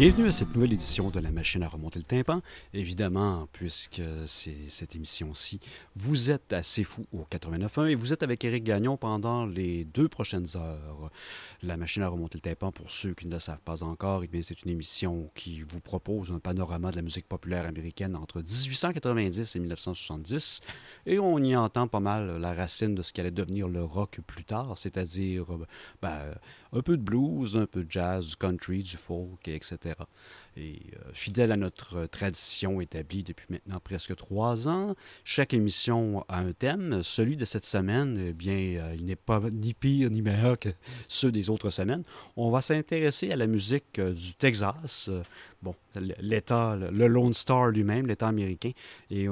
Bienvenue à cette nouvelle édition de la machine à remonter le tympan. Évidemment, puisque c'est cette émission-ci, vous êtes assez fou au 89.1 et vous êtes avec Éric Gagnon pendant les deux prochaines heures. La machine à remonter le tympan, pour ceux qui ne le savent pas encore, eh c'est une émission qui vous propose un panorama de la musique populaire américaine entre 1890 et 1970. Et on y entend pas mal la racine de ce qui allait devenir le rock plus tard, c'est-à-dire ben, un peu de blues, un peu de jazz, du country, du folk, etc. Et euh, fidèle à notre tradition établie depuis maintenant presque trois ans, chaque émission a un thème. Celui de cette semaine, eh bien, euh, il n'est pas ni pire ni meilleur que ceux des autres semaines. On va s'intéresser à la musique euh, du Texas, bon, l'État, le Lone Star lui-même, l'État américain. Et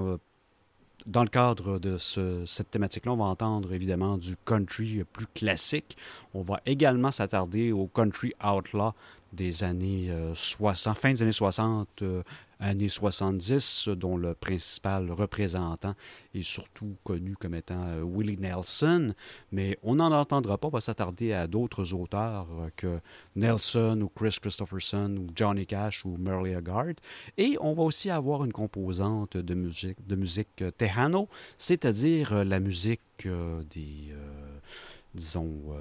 dans le cadre de cette thématique-là, on va entendre évidemment du country plus classique. On va également s'attarder au country outlaw des années 60, euh, fin des années 60, euh, années 70, dont le principal représentant est surtout connu comme étant euh, Willie Nelson. Mais on n'en entendra pas, on va s'attarder à d'autres auteurs que Nelson ou Chris Christopherson ou Johnny Cash ou Merle Haggard. Et on va aussi avoir une composante de musique, de musique tejano, c'est-à-dire la musique des, disons,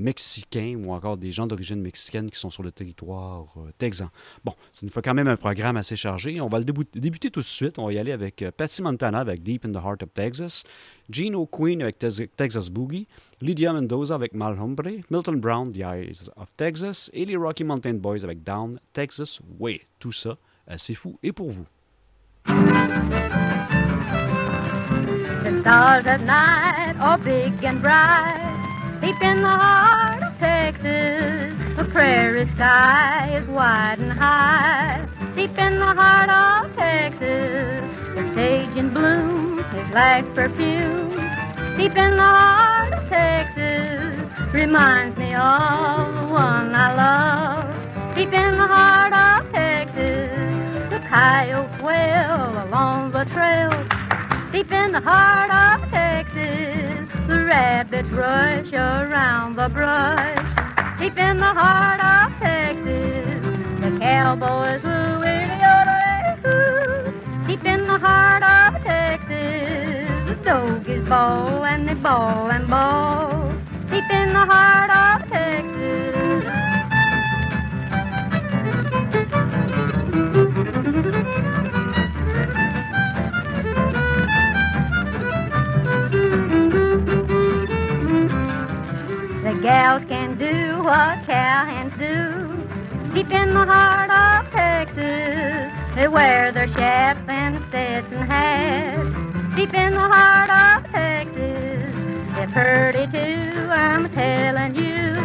mexicains ou encore des gens d'origine mexicaine qui sont sur le territoire euh, texan. Bon, ça nous fait quand même un programme assez chargé. On va le débuter tout de suite. On va y aller avec euh, Patsy Montana avec Deep in the Heart of Texas, Gino Queen avec Texas Boogie, Lydia Mendoza avec Malhombre, Milton Brown, The Eyes of Texas et les Rocky Mountain Boys avec Down Texas Way. Tout ça, assez fou et pour vous. The stars night are big and bright. Deep in the heart of Texas, the prairie sky is wide and high. Deep in the heart of Texas, the sage in bloom is like perfume. Deep in the heart of Texas, reminds me of the one I love. Deep in the heart of Texas, the coyotes wail along the trail. Deep in the heart of Texas, the rabbits rush around the brush. Deep in the heart of Texas, the cowboys will hoo. Deep in the heart of Texas, the doggies bawl and they bawl and bawl. Deep in the heart of Texas. Gals can do what cowhands do. Deep in the heart of Texas, they wear their chaps and Stetson hats. Deep in the heart of Texas, they're pretty too, I'm telling you.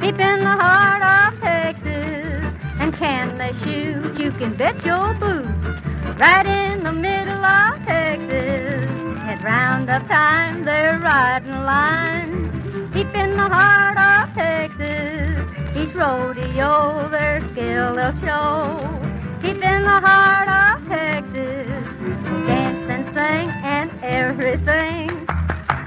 Deep in the heart of Texas, and can they shoot? You can bet your boots. Right in the middle of Texas, at roundup time, they're riding line deep in the heart of Texas. Each rodeo their skill they'll show. Deep in the heart of Texas, dance and sing and everything.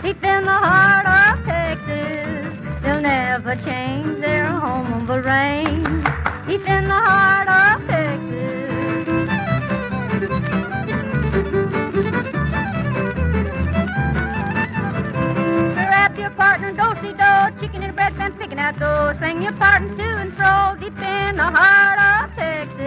Deep in the heart of Texas, they'll never change their home range. Deep in the heart of bread and picking out dough. Swing your partner to and fro deep in the heart of Texas.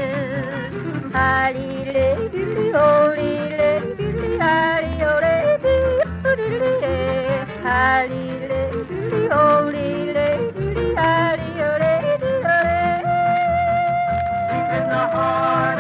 Deep in the heart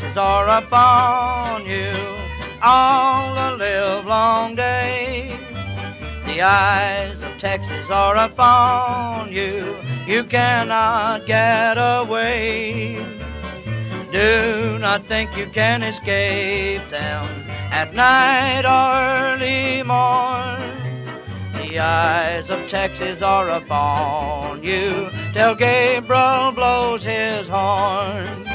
chances are upon you all the livelong day. The eyes of Texas are upon you, you cannot get away. Do not think you can escape them at night or early morn. The eyes of Texas are upon you till Gabriel blows his horn.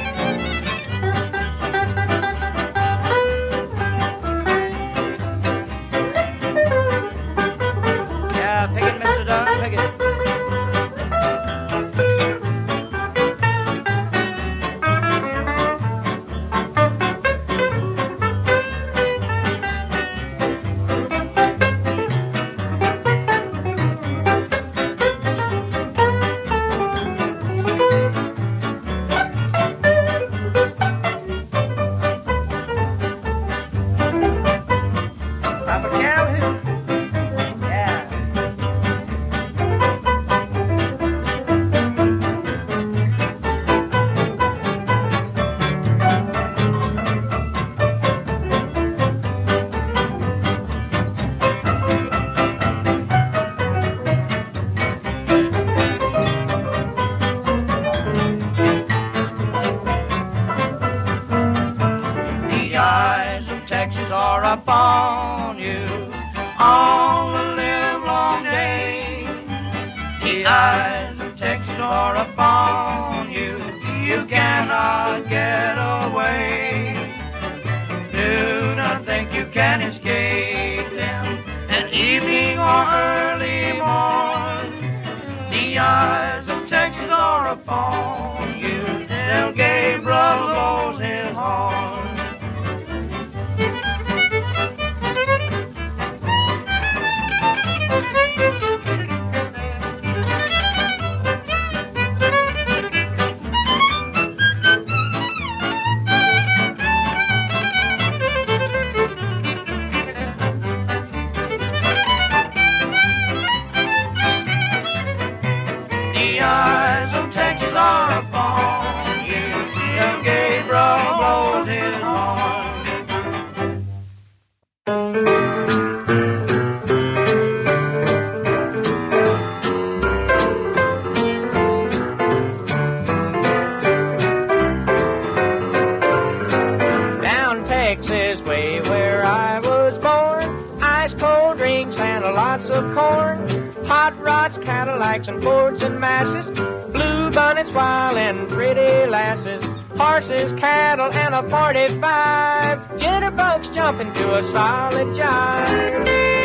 Cadillacs and masses, blue bonnets, wild and pretty lasses, horses, cattle and a 45, jitterbugs jumping to a solid jive.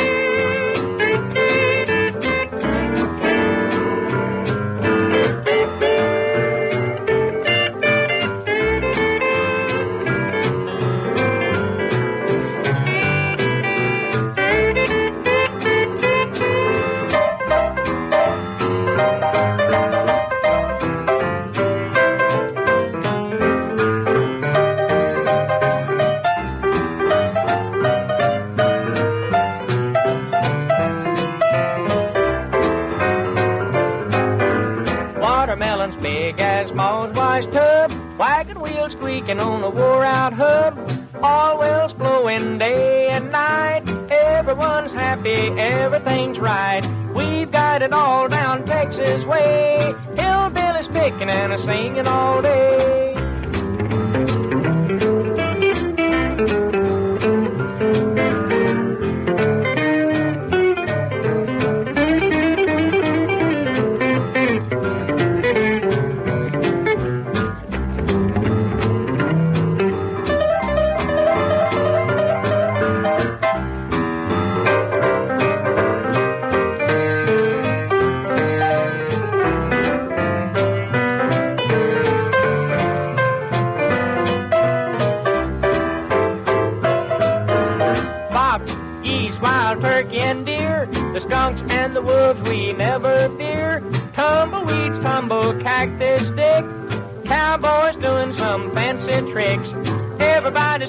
Squeaking on a wore out hub. All wells flowing day and night. Everyone's happy, everything's right. We've got it all down Texas way. Hillbillies picking and a singing all day.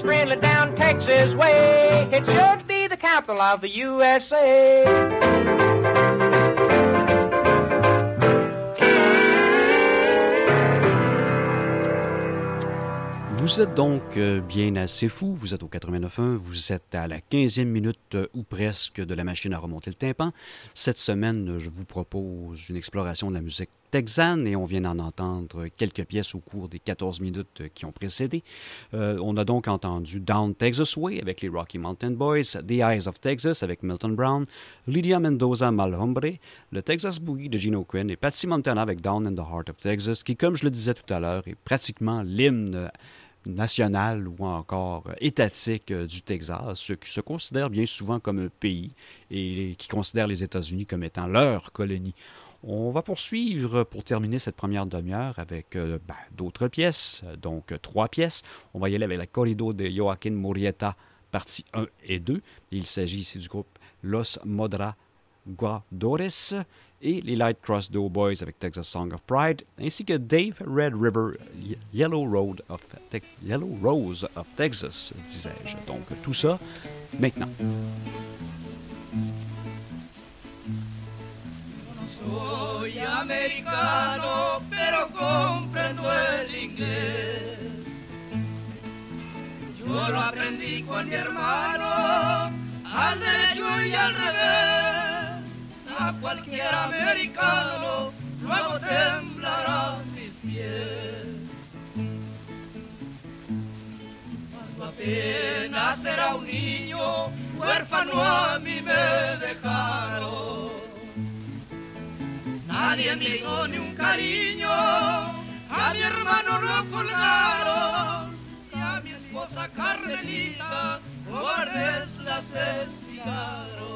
Everybody's friendly down Texas way. It should be the capital of the USA. Vous êtes donc euh, bien assez fou, vous êtes au 89.1, vous êtes à la 15e minute euh, ou presque de la machine à remonter le tympan. Cette semaine, je vous propose une exploration de la musique texane et on vient d'en entendre quelques pièces au cours des 14 minutes qui ont précédé. Euh, on a donc entendu Down Texas Way avec les Rocky Mountain Boys, The Eyes of Texas avec Milton Brown, Lydia Mendoza Malhombre, le Texas Boogie de Gino Quinn et Patsy Montana avec Down in the Heart of Texas, qui, comme je le disais tout à l'heure, est pratiquement l'hymne national ou encore étatique du Texas, ce qui se considère bien souvent comme un pays et qui considère les États-Unis comme étant leur colonie. On va poursuivre pour terminer cette première demi-heure avec euh, ben, d'autres pièces, donc trois pièces. On va y aller avec la Corrido de Joaquin Murrieta, partie 1 et 2. Il s'agit ici du groupe Los Modraguadores et les Light Cross Doughboys avec Texas Song of Pride, ainsi que Dave Red River Ye- Yellow, Road of Yellow Rose of Texas, disais-je. Donc tout ça maintenant. Soy americano, pero comprendo el inglés. Yo lo aprendí con mi hermano, al derecho y al revés. A cualquier americano, luego temblarán mis pies. Cuando apenas era un niño, huérfano a mí me dejaron. Nadie me hizo ni un cariño, a mi hermano lo colgaron, y a mi esposa Carmelita, guardes las cigarro.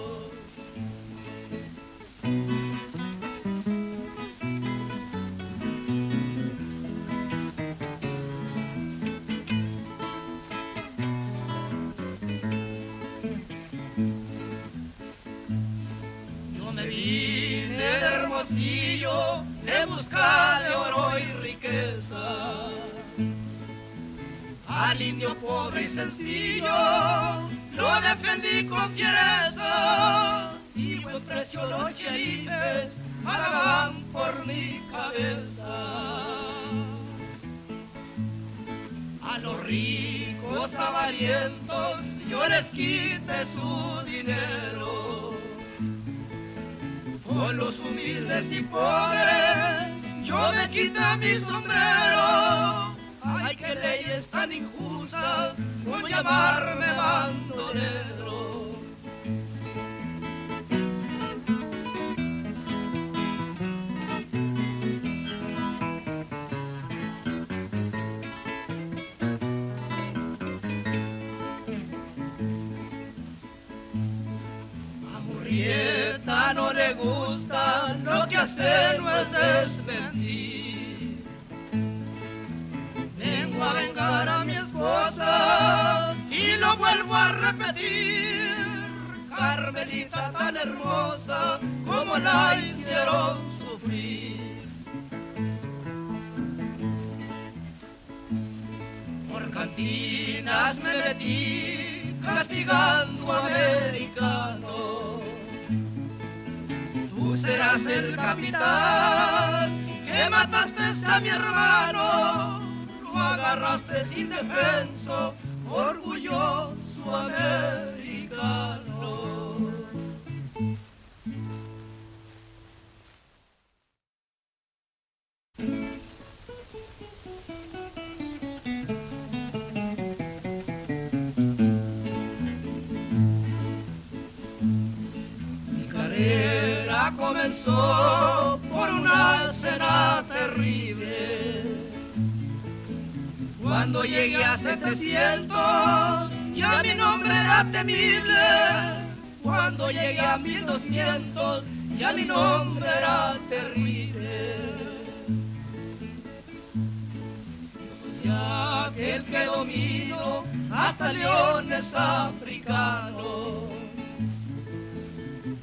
Al indio pobre y sencillo lo defendí con fiereza y buen precio los cherifes pagaban por mi cabeza. A los ricos avarientos yo les quité su dinero. Con los humildes y pobres yo me quité mi sombrero. Ay, qué leyes tan injustas por llamarme bandolero. A Murrieta no le gusta lo que hace no es desmentir. Lo vuelvo a repetir. Carmelita tan hermosa como la hicieron sufrir. Por cantinas me metí castigando americano. Tú serás el capitán que mataste a mi hermano. Lo agarraste sin defenso, orgulloso americano. Mi carrera comenzó por una cena terrible. Cuando llegué a 700, ya mi nombre era temible. Cuando llegué a 1200, ya mi nombre era terrible. Soy aquel que domino hasta leones africanos.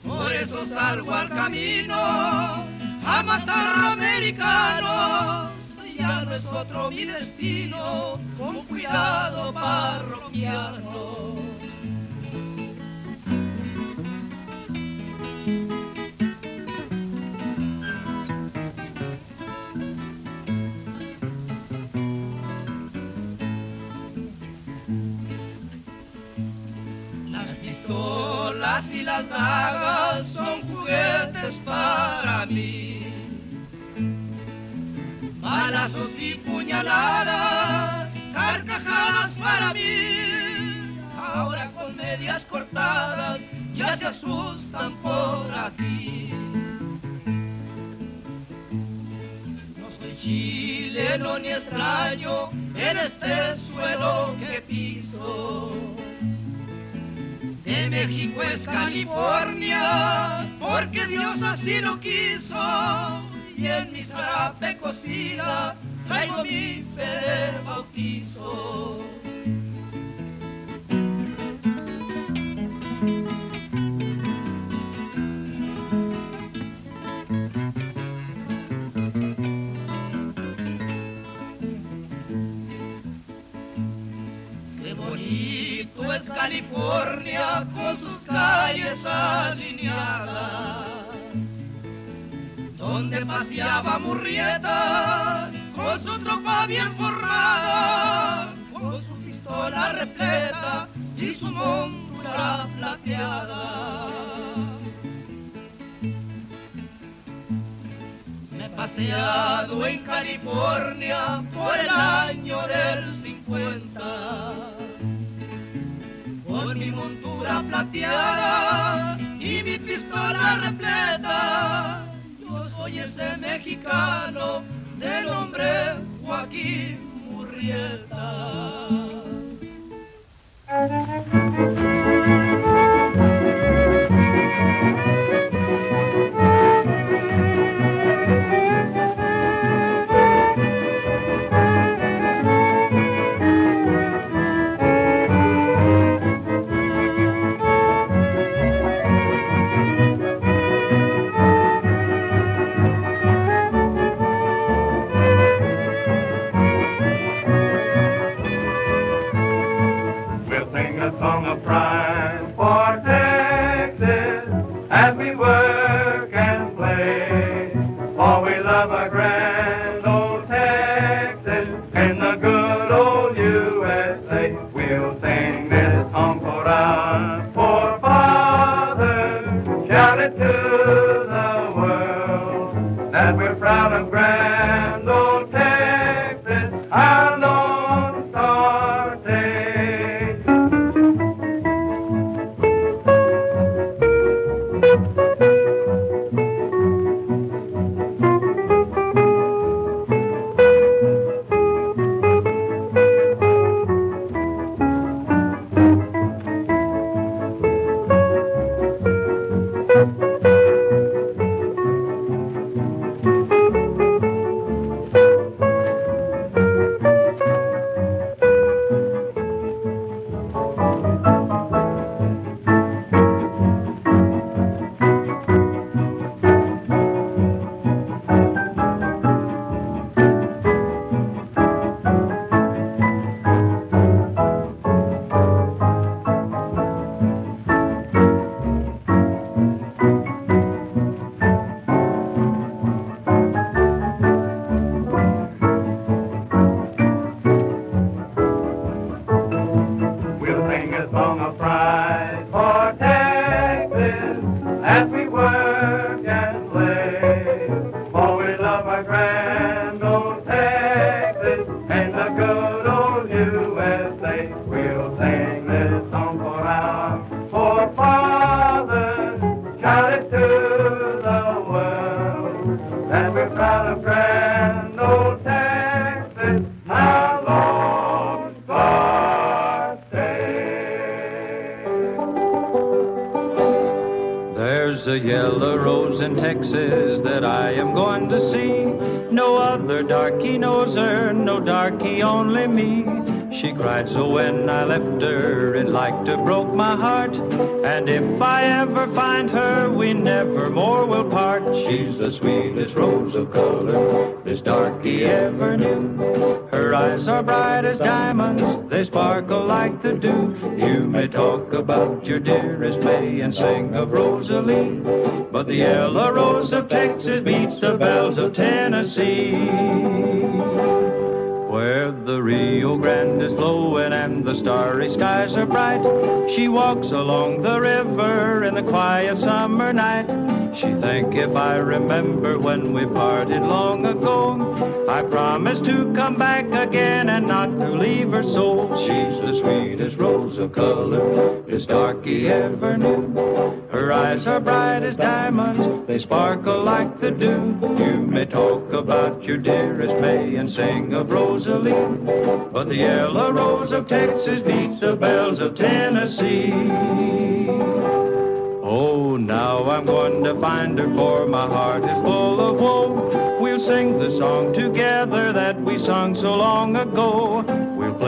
Por eso salgo al camino a matar americanos. Ya no es otro mi destino, con cuidado parroquiano. Las pistolas y las dagas son juguetes para mí. Balazos y puñaladas, carcajadas para mí. Ahora con medias cortadas ya se asustan por aquí. No soy chileno ni extraño en este suelo que piso. De México es California, porque Dios así lo quiso. Y en zarape cocida traigo mi fe de bautizo. Qué bonito es California con sus calles alineadas, donde paseaba Murrieta con su tropa bien formada, con su pistola repleta y su montura plateada. Me he paseado en California por el año del 50 con mi montura plateada y mi pistola repleta. Hoy es este mexicano de nombre Joaquín Murrieta. Left her, it like to broke my heart. And if I ever find her, we never more will part. She's the sweetest rose of color this darky ever knew. Her eyes are bright as diamonds, they sparkle like the dew. You may talk about your dearest May and sing of Rosalie, but the yellow rose of Texas beats the bells of Tennessee where the Rio Grande is flowing and the starry skies are bright. She walks along the river in the quiet summer night. She think if I remember when we parted long ago, I promised to come back again and not to leave her so. She's the sweetest rose of color this darky ever knew. Her eyes are bright as diamonds, they sparkle like the dew. You may talk about your dearest May and sing of Rosalie, but the yellow rose of Texas beats the bells of Tennessee. Oh, now I'm going to find her, for my heart is full of woe. We'll sing the song together that we sung so long ago.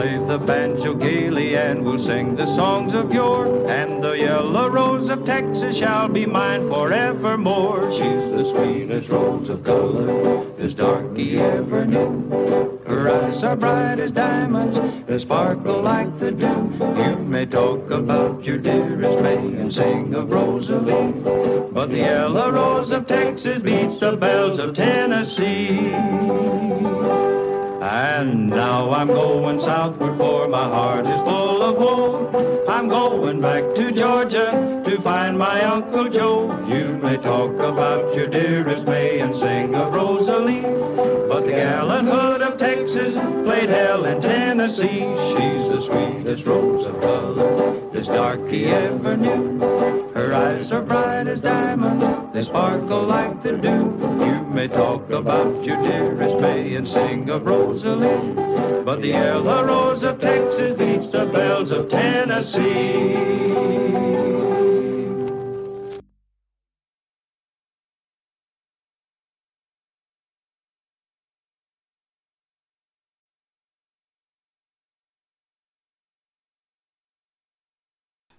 Play the banjo gaily and we'll sing the songs of yore. And the yellow rose of Texas shall be mine forevermore. She's the sweetest rose of color this darky ever knew. Her eyes are bright as diamonds, they sparkle like the dew. You may talk about your dearest May and sing of Rosalie, but the yellow rose of Texas beats the bells of Tennessee. And now I'm going southward for my heart is full of woe. I'm going back to Georgia to find my Uncle Joe. You may talk about your dearest May and sing of Rosalie, but the gallant hood of Texas played hell in Tennessee. She's the sweetest rose of color this darky ever knew. Her eyes are bright as diamonds, they sparkle like the dew. You may talk about your dearest May and sing of Rosalie, but the yellow rose of Texas beats the bells of Tennessee.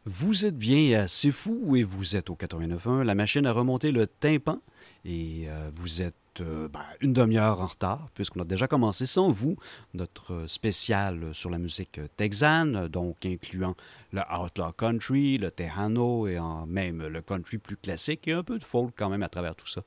Vous êtes bien assez fou et vous êtes au 89.1. La machine a remonté le tympan et euh, vous êtes euh, ben, une demi-heure en retard, puisqu'on a déjà commencé sans vous notre spécial sur la musique texane, donc incluant le outlaw country, le tejano et même le country plus classique et un peu de folk quand même à travers tout ça.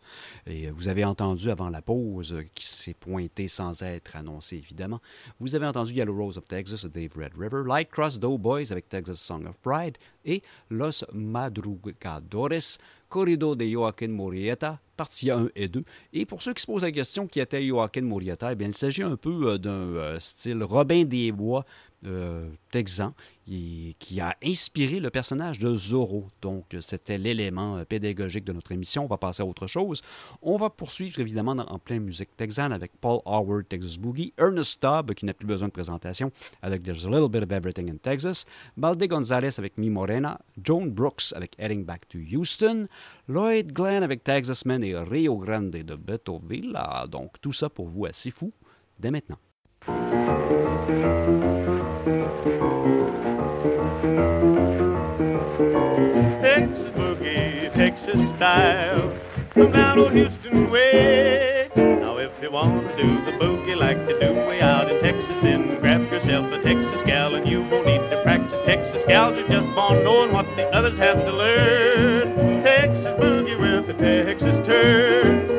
Et vous avez entendu avant la pause, qui s'est pointé sans être annoncé évidemment, vous avez entendu Yellow Rose of Texas Dave Red River, Light Cross Doughboys avec Texas Song of Pride et Los Madrugadores Corrido de Joaquin Murrieta, partie 1 et 2. Et pour ceux qui se posent la question qui était Joaquin Murrieta, eh bien, il s'agit un peu euh, d'un euh, style Robin des Bois euh, texan qui a inspiré le personnage de Zorro. Donc, c'était l'élément euh, pédagogique de notre émission. On va passer à autre chose. On va poursuivre évidemment en plein musique texane avec Paul Howard, Texas Boogie, Ernest Stubb, qui n'a plus besoin de présentation, avec There's a Little Bit of Everything in Texas, Balde Gonzalez avec Mi Morena, Joan Brooks avec Heading Back to Houston, Lloyd Glenn avec Texas Men et Rio Grande de Villa. Donc, tout ça pour vous assez fou dès maintenant. Texas boogie, Texas style, Houston way. Now if you want to do the boogie like you do way out in Texas, then grab yourself a Texas gal and you won't need to practice. Texas gals are just born knowing what the others have to learn. Texas boogie with a Texas turn.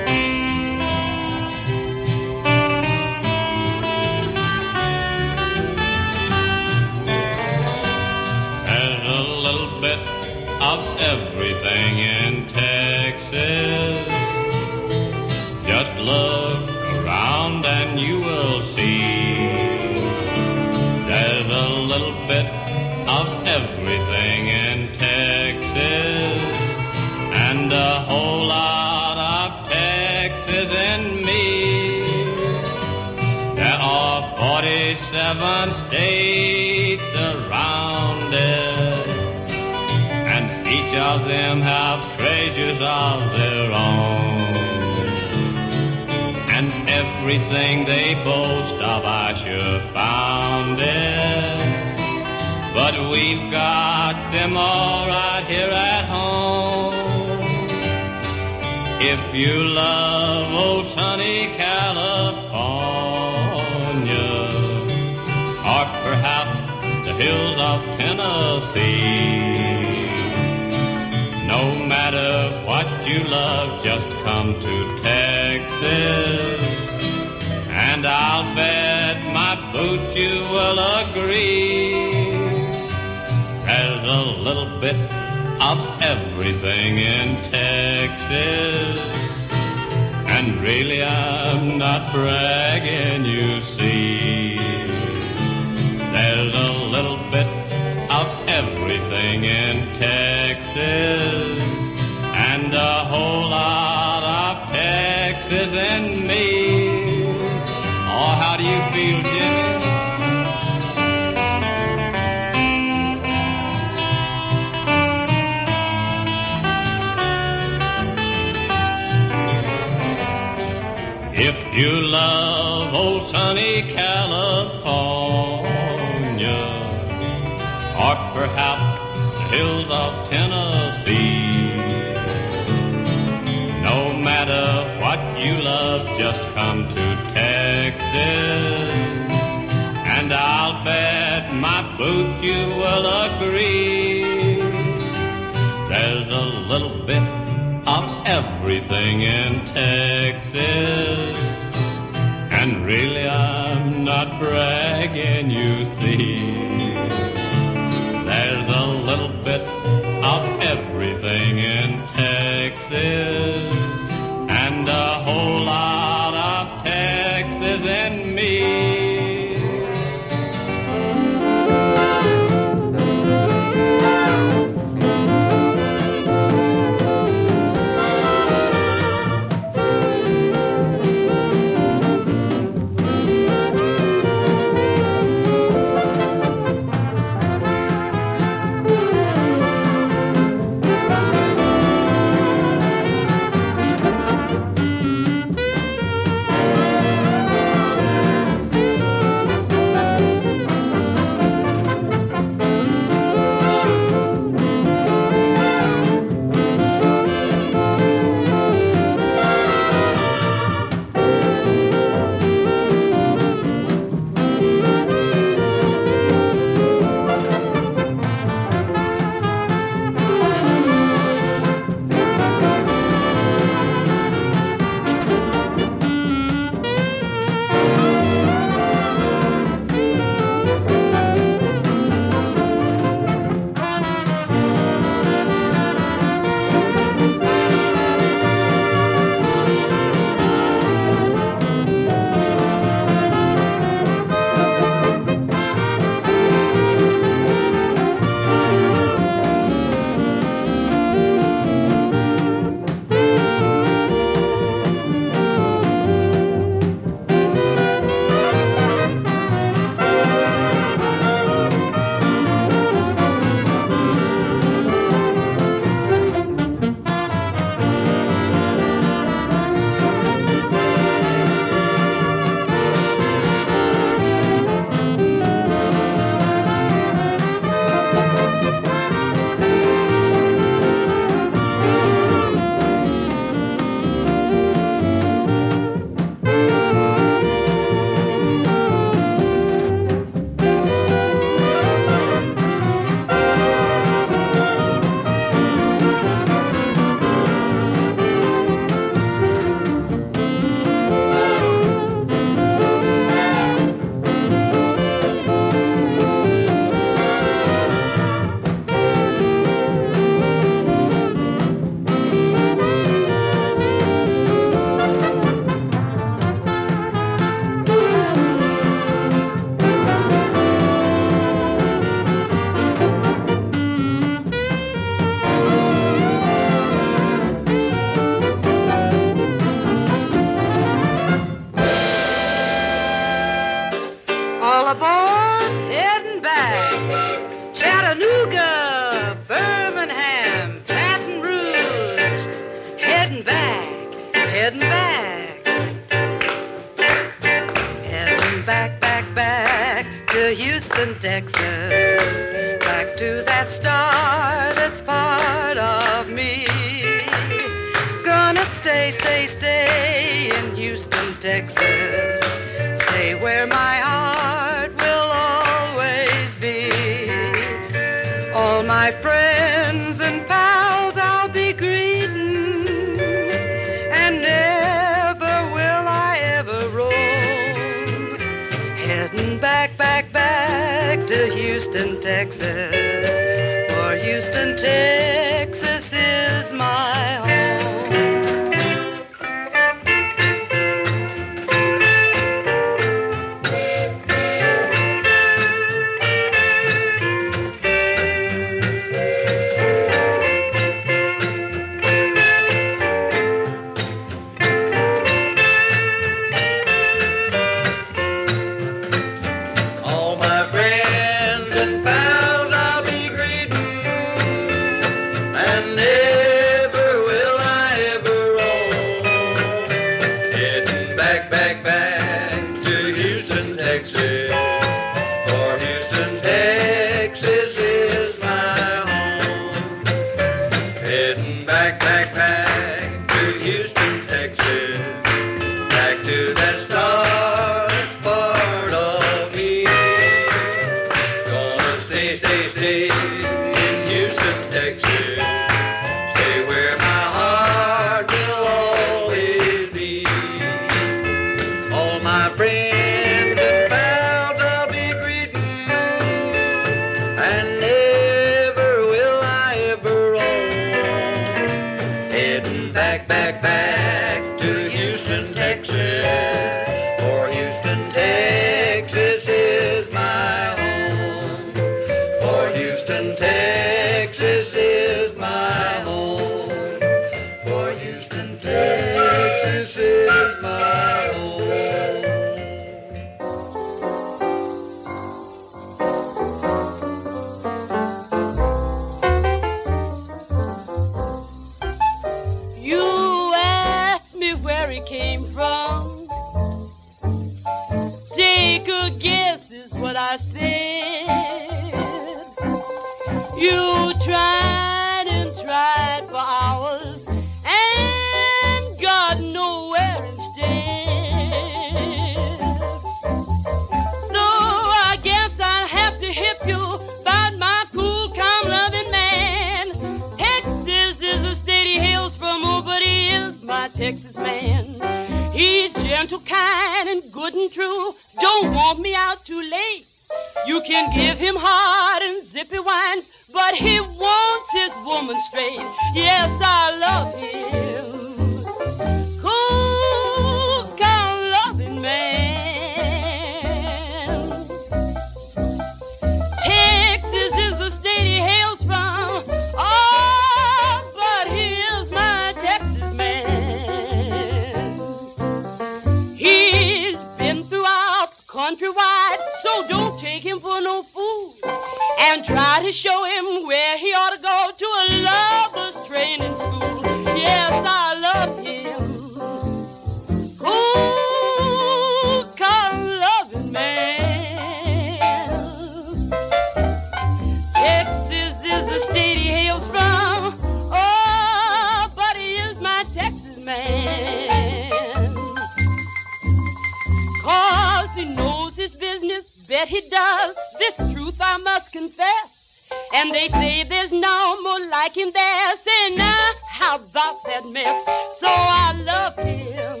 like him, there's enough. How about that mess? So I love him.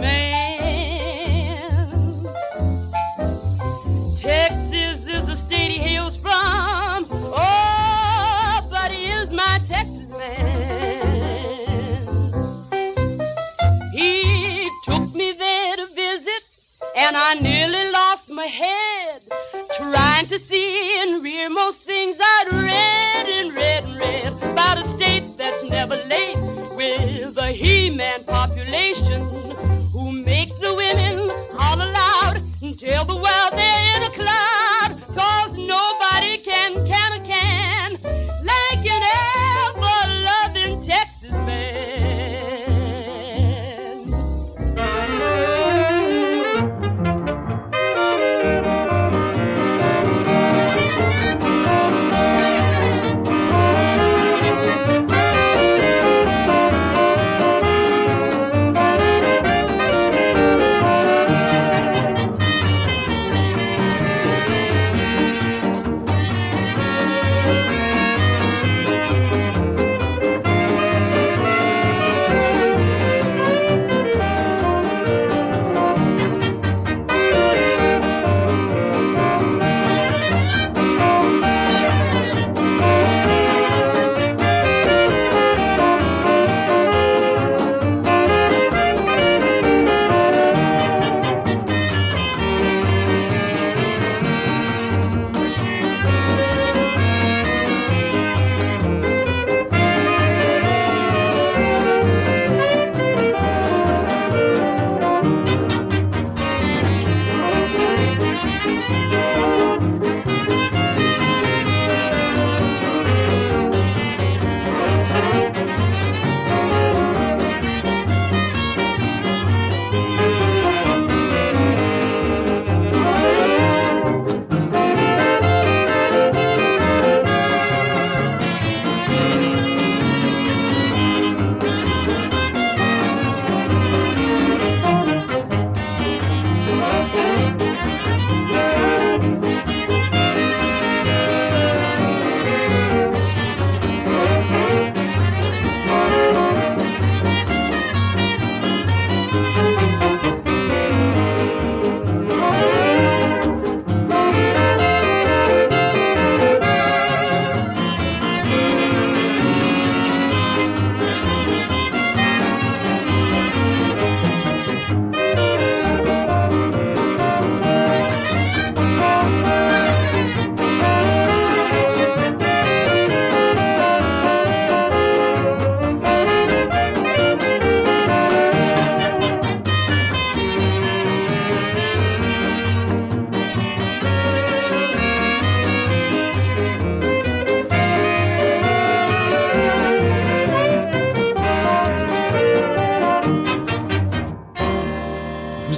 Man. Texas is the state he hails from. Oh, but he is my Texas man. He took me there to visit, and I nearly lost my head.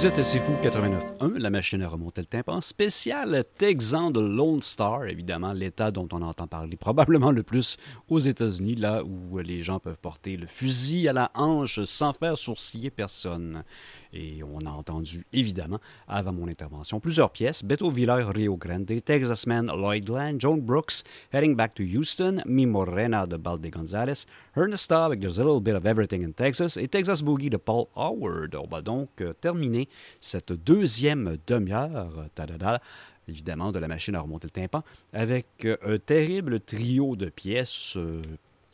Vous êtes assez fou 89.1, la machine à remonter le tympan, spécial Texan de Lone Star, évidemment, l'État dont on entend parler probablement le plus aux États-Unis, là où les gens peuvent porter le fusil à la hanche sans faire sourciller personne. Et on a entendu, évidemment, avant mon intervention, plusieurs pièces Beto Villar Rio Grande, Texas Man Lloyd Glenn, Joan Brooks, Heading Back to Houston, Mi Morena de Balde Gonzalez, Ernest avec There's a Little Bit of Everything in Texas et Texas Boogie de Paul Howard. On va donc euh, terminer cette deuxième demi-heure, évidemment, de la machine à remonter le tympan, avec euh, un terrible trio de pièces. euh,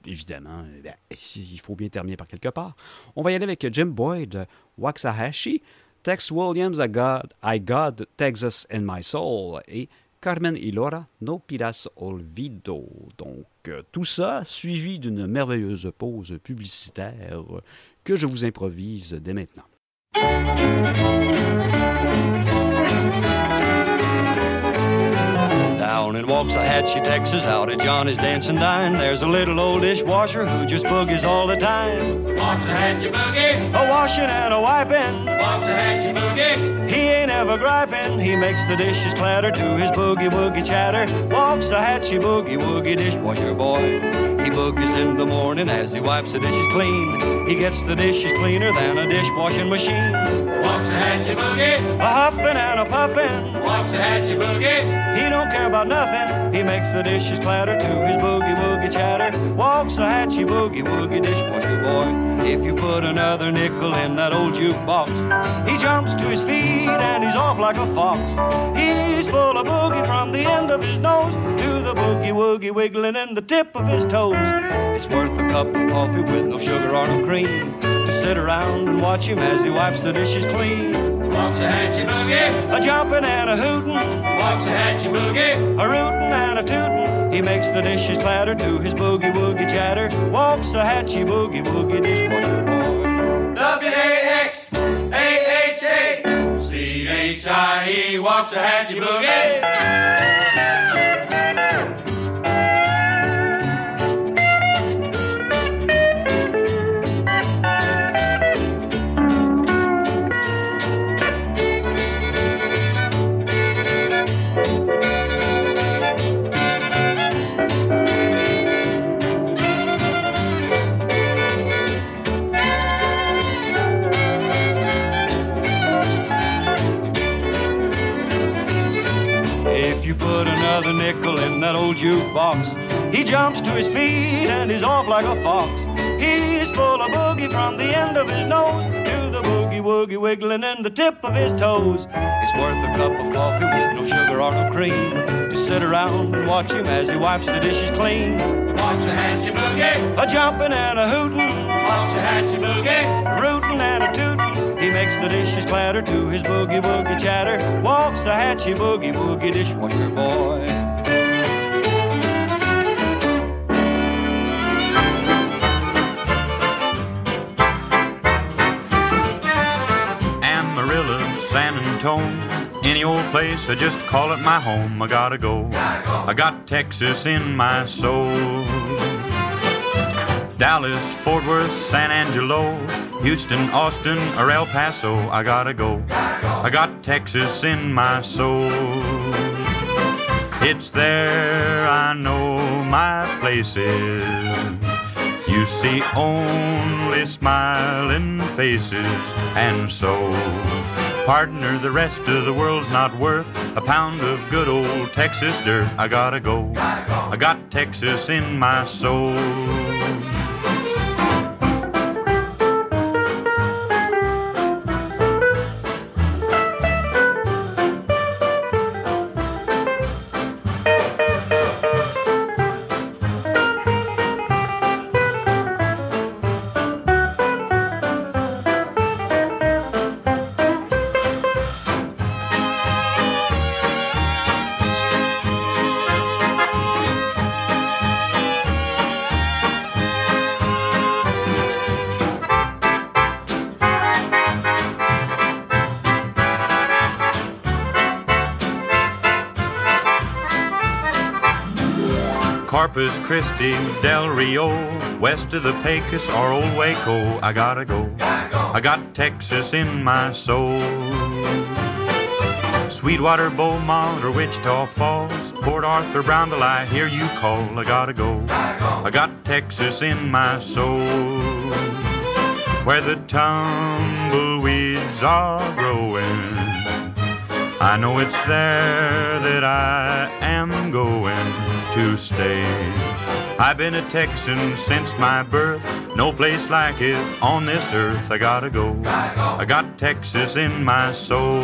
évidemment, ben, il faut bien terminer par quelque part. On va y aller avec Jim Boyd, Waxahachie, Tex Williams, I Got, I Got Texas in My Soul et Carmen Ilora, No Piras Olvido. Donc, euh, tout ça suivi d'une merveilleuse pause publicitaire que je vous improvise dès maintenant. Thank you. Down in Waxahachie, Texas, out at Johnny's Dancing Dine, there's a little old dishwasher who just boogies all the time. Waxahachie boogie, A washing and a wiping, Waxahachie boogie, he ain't ever griping. He makes the dishes clatter to his boogie woogie chatter. Waxahachie boogie woogie dishwasher boy. He boogies in the morning as he wipes the dishes clean. He gets the dishes cleaner than a dishwashing machine. Waxahachie boogie, A huffing and a puffing. Waxahachie boogie, He don't care about nothing. He makes the dishes clatter to his boogie woogie chatter. Waxahachie boogie woogie dishwasher boy. If you put another nickel in that old jukebox, he jumps to his feet and he's off like a fox. He's full of boogie from the end of his nose to the boogie woogie wiggling in the tip of his toes. It's worth a cup of coffee with no sugar or no cream to sit around and watch him as he wipes the dishes clean. Waxahachie boogie, A jumping and a hooting. Waxahachie boogie, A rootin' and a tootin', he makes the dishes clatter to his boogie woogie chatter. Waxahachie boogie woogie dishwasher boy. W-A-X, A-H-A, C-H-I-E, Waxahachie boogie. Put another nickel in that old jukebox, he jumps to his feet and he's off like a fox. He's full of boogie from the end of his nose to the boogie woogie wiggling in the tip of his toes. It's worth a cup of coffee with no sugar or no cream to sit around and watch him as he wipes the dishes clean. Waxahachie boogie, A jumping and a hooting, Waxahachie boogie, rootin' and a tootin'. He makes the dishes clatter to his boogie woogie chatter. Waxahachie boogie woogie dishwasher boy. Amarillo, San Antone, any old place, I just call it my home. I gotta go. I got Texas in my soul. Dallas, Fort Worth, San Angelo, Houston, Austin, or El Paso, I gotta go. I got Texas in my soul. It's there I know my place is. You see only smiling faces, and so, partner, the rest of the world's not worth a pound of good old Texas dirt. I gotta go. I got Texas in my soul. Corpus Christi, Del Rio, west of the Pecos or Old Waco, I gotta go. I got Texas in my soul. Sweetwater, Beaumont, or Wichita Falls, Port Arthur, Brownville, I hear you call. I gotta go. I got Texas in my soul. Where the tumbleweeds are growing. I know it's there that I am to stay. I've been a Texan since my birth. No place like it on this earth. I gotta go. I got Texas in my soul.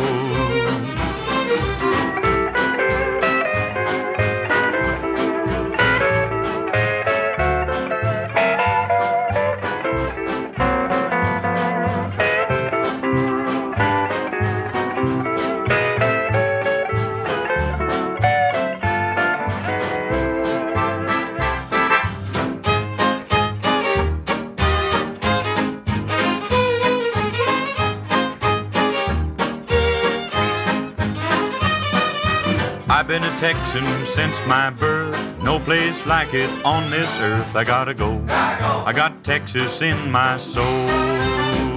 Texan since my birth. No place like it on this earth. I gotta go. I got Texas in my soul.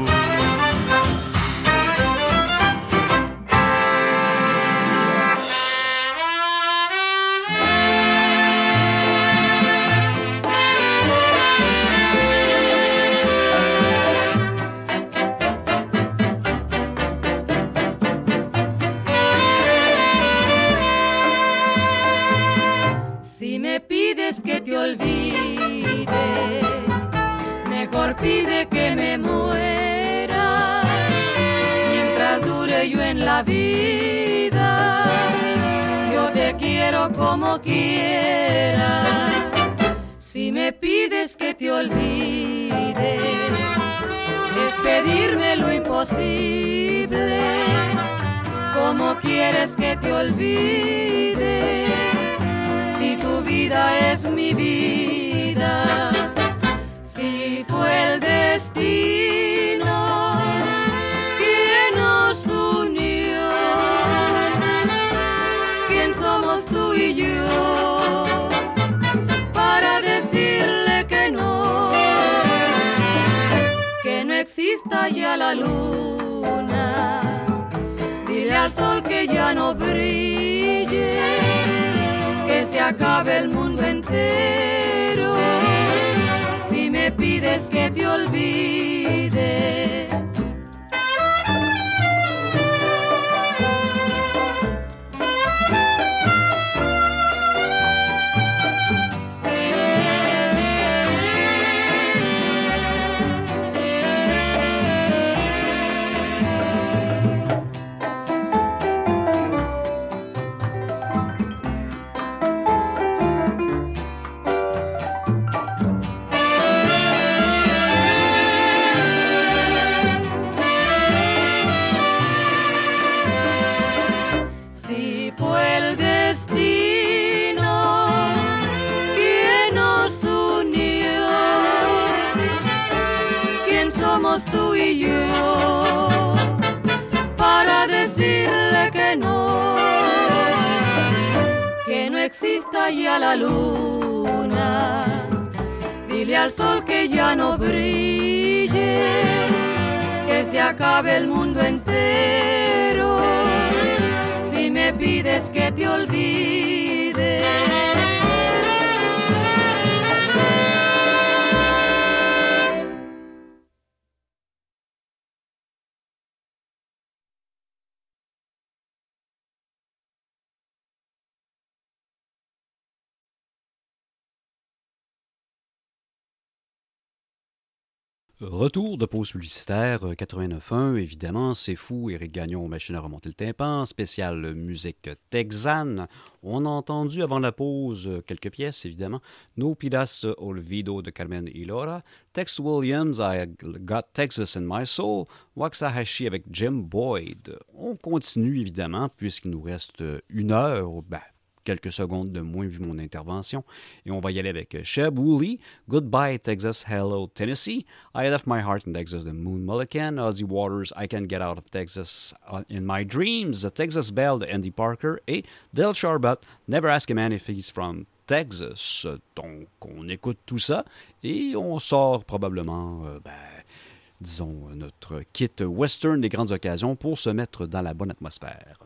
Olvide, es pedirme lo imposible. ¿Cómo quieres que te olvide? si tu vida es mi vida, si fue el destino ya la luna, dile al sol que ya no brille que se acabe el mundo entero si me pides que te olvide. Ya la luna? Dile al sol que ya no brille, que se acabe el mundo entero si me pides que te olvide. Retour de pause publicitaire euh, 89.1, évidemment, c'est fou, Éric Gagnon, machine à remonter le tympan, spécial musique texane. On a entendu avant la pause euh, quelques pièces, évidemment. No Pidas Olvido de Carmen Ilora, Tex Williams, I Got Texas in My Soul, Waxahachie avec Jim Boyd. On continue, évidemment, puisqu'il nous reste euh, une heure, ben, quelques secondes de moins vu mon intervention. Et on va y aller avec Sheb Woolley, Goodbye Texas, Hello Tennessee, I Left My Heart in Texas, The Moon Mulligan, Ozzy Waters, I Can Get Out of Texas uh, in My Dreams, The Texas Belle de Andy Parker et Del Sharbat, Never Ask a Man If He's From Texas. Donc on écoute tout ça et on sort probablement... euh, ben, disons, notre kit western des grandes occasions pour se mettre dans la bonne atmosphère.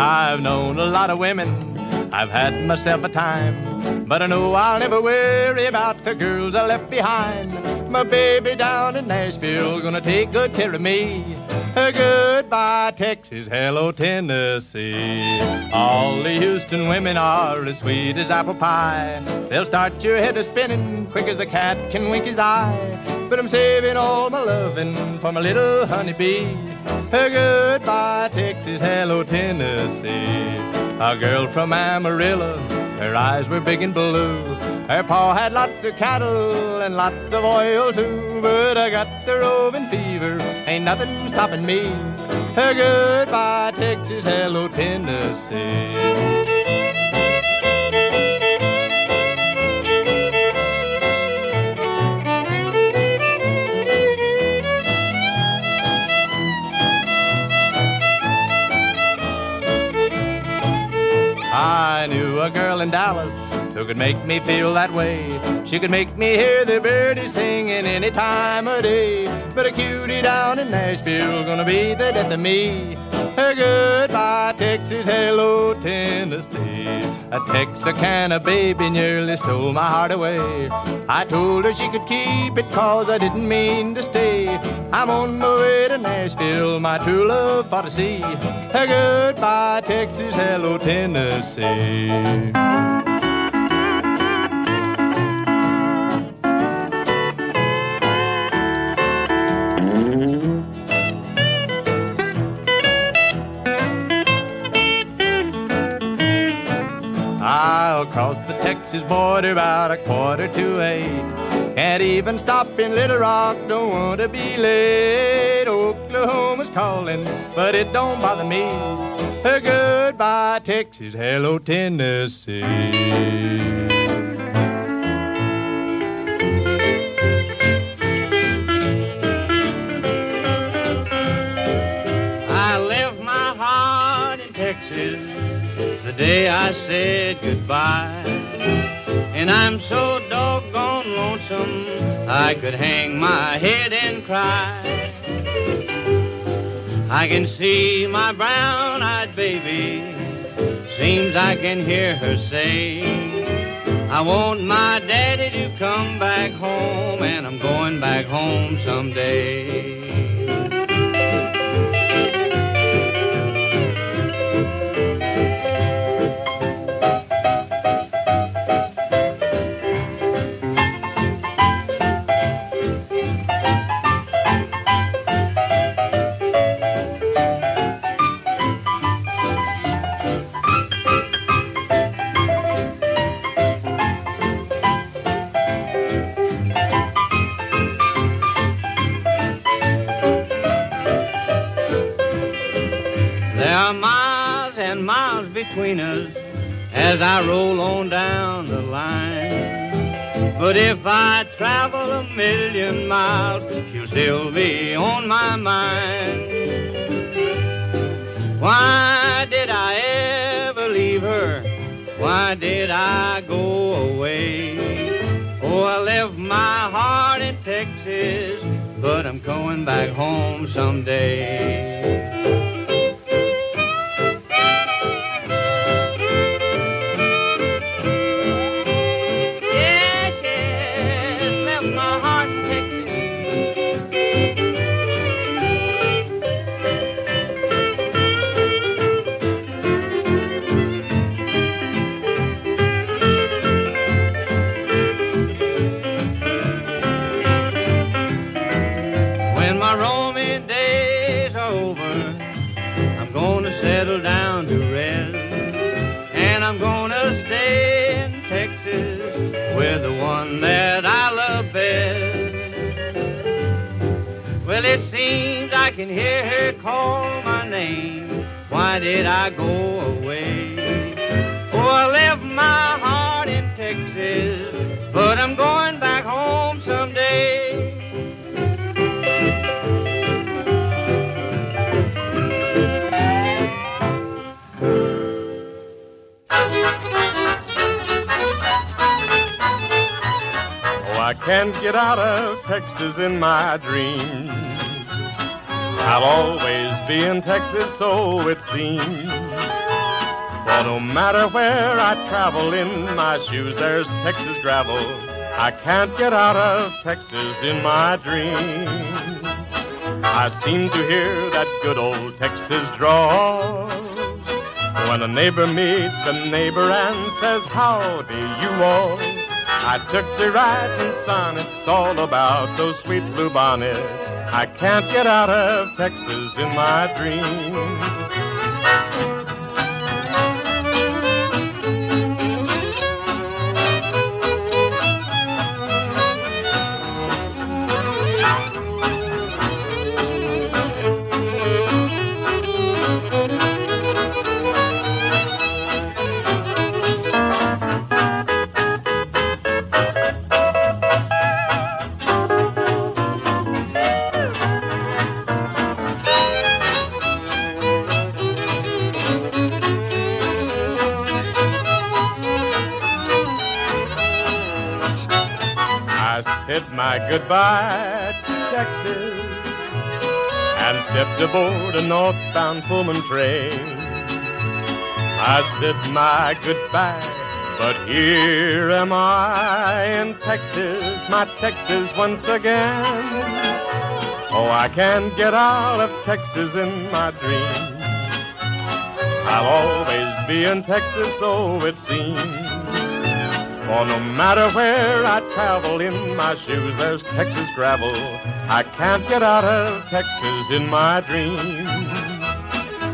I've known a lot of women, I've had myself a time, but I know I'll never worry about the girls I left behind. My baby down in Nashville gonna take good care of me. Goodbye, Texas, hello, Tennessee. All the Houston women are as sweet as apple pie. They'll start your head a spinning quick as a cat can wink his eye. But I'm saving all my loving for my little honeybee. Uh, goodbye, Texas, hello, Tennessee. A girl from Amarillo, her eyes were big and blue. Her pa had lots of cattle and lots of oil too. But I got the roving fever, ain't nothing stopping me. Uh, goodbye, Texas, hello, Tennessee. A girl in Dallas who could make me feel that way. She could make me hear the birdies singing any time of day. But a cutie down in Nashville gonna be the death of me. Goodbye, Texas, hello, Tennessee. A Texarkana baby nearly stole my heart away. I told her she could keep it cause I didn't mean to stay. I'm on my way to Nashville, my true love for to see. Goodbye, Texas, hello, Tennessee. I'll cross the Texas border about a quarter to eight. Can't even stop in Little Rock, don't want to be late. Oklahoma's calling, but it don't bother me. Goodbye, Texas, hello, Tennessee. The day I said goodbye. And I'm so doggone lonesome I could hang my head and cry. I can see my brown eyed baby, seems I can hear her say, I want my daddy to come back home, and I'm going back home someday. Between us as I roll on down the line. But if I travel a million miles, she'll still be on my mind. Why did I ever leave her? Why did I go away? Oh, I left my heart in Texas, but I'm going back home someday. Did I go away? Oh, I left my heart in Texas, but I'm going back home someday. Oh, I can't get out of Texas in my dreams. I'll always be in Texas, so it seems. For no matter where I travel in my shoes, there's Texas gravel. I can't get out of Texas in my dreams. I seem to hear that good old Texas drawl. When a neighbor meets a neighbor and says, Howdy, you all. I took to writing sonnets all about those sweet blue bonnets. I can't get out of Texas in my dreams. My goodbye to Texas and stepped aboard a northbound Pullman train. I said my goodbye, but here am I in Texas, my Texas once again. Oh, I can't get out of Texas in my dreams. I'll always be in Texas, so it seems. For no matter where I travel in my shoes, there's Texas gravel. I can't get out of Texas in my dreams.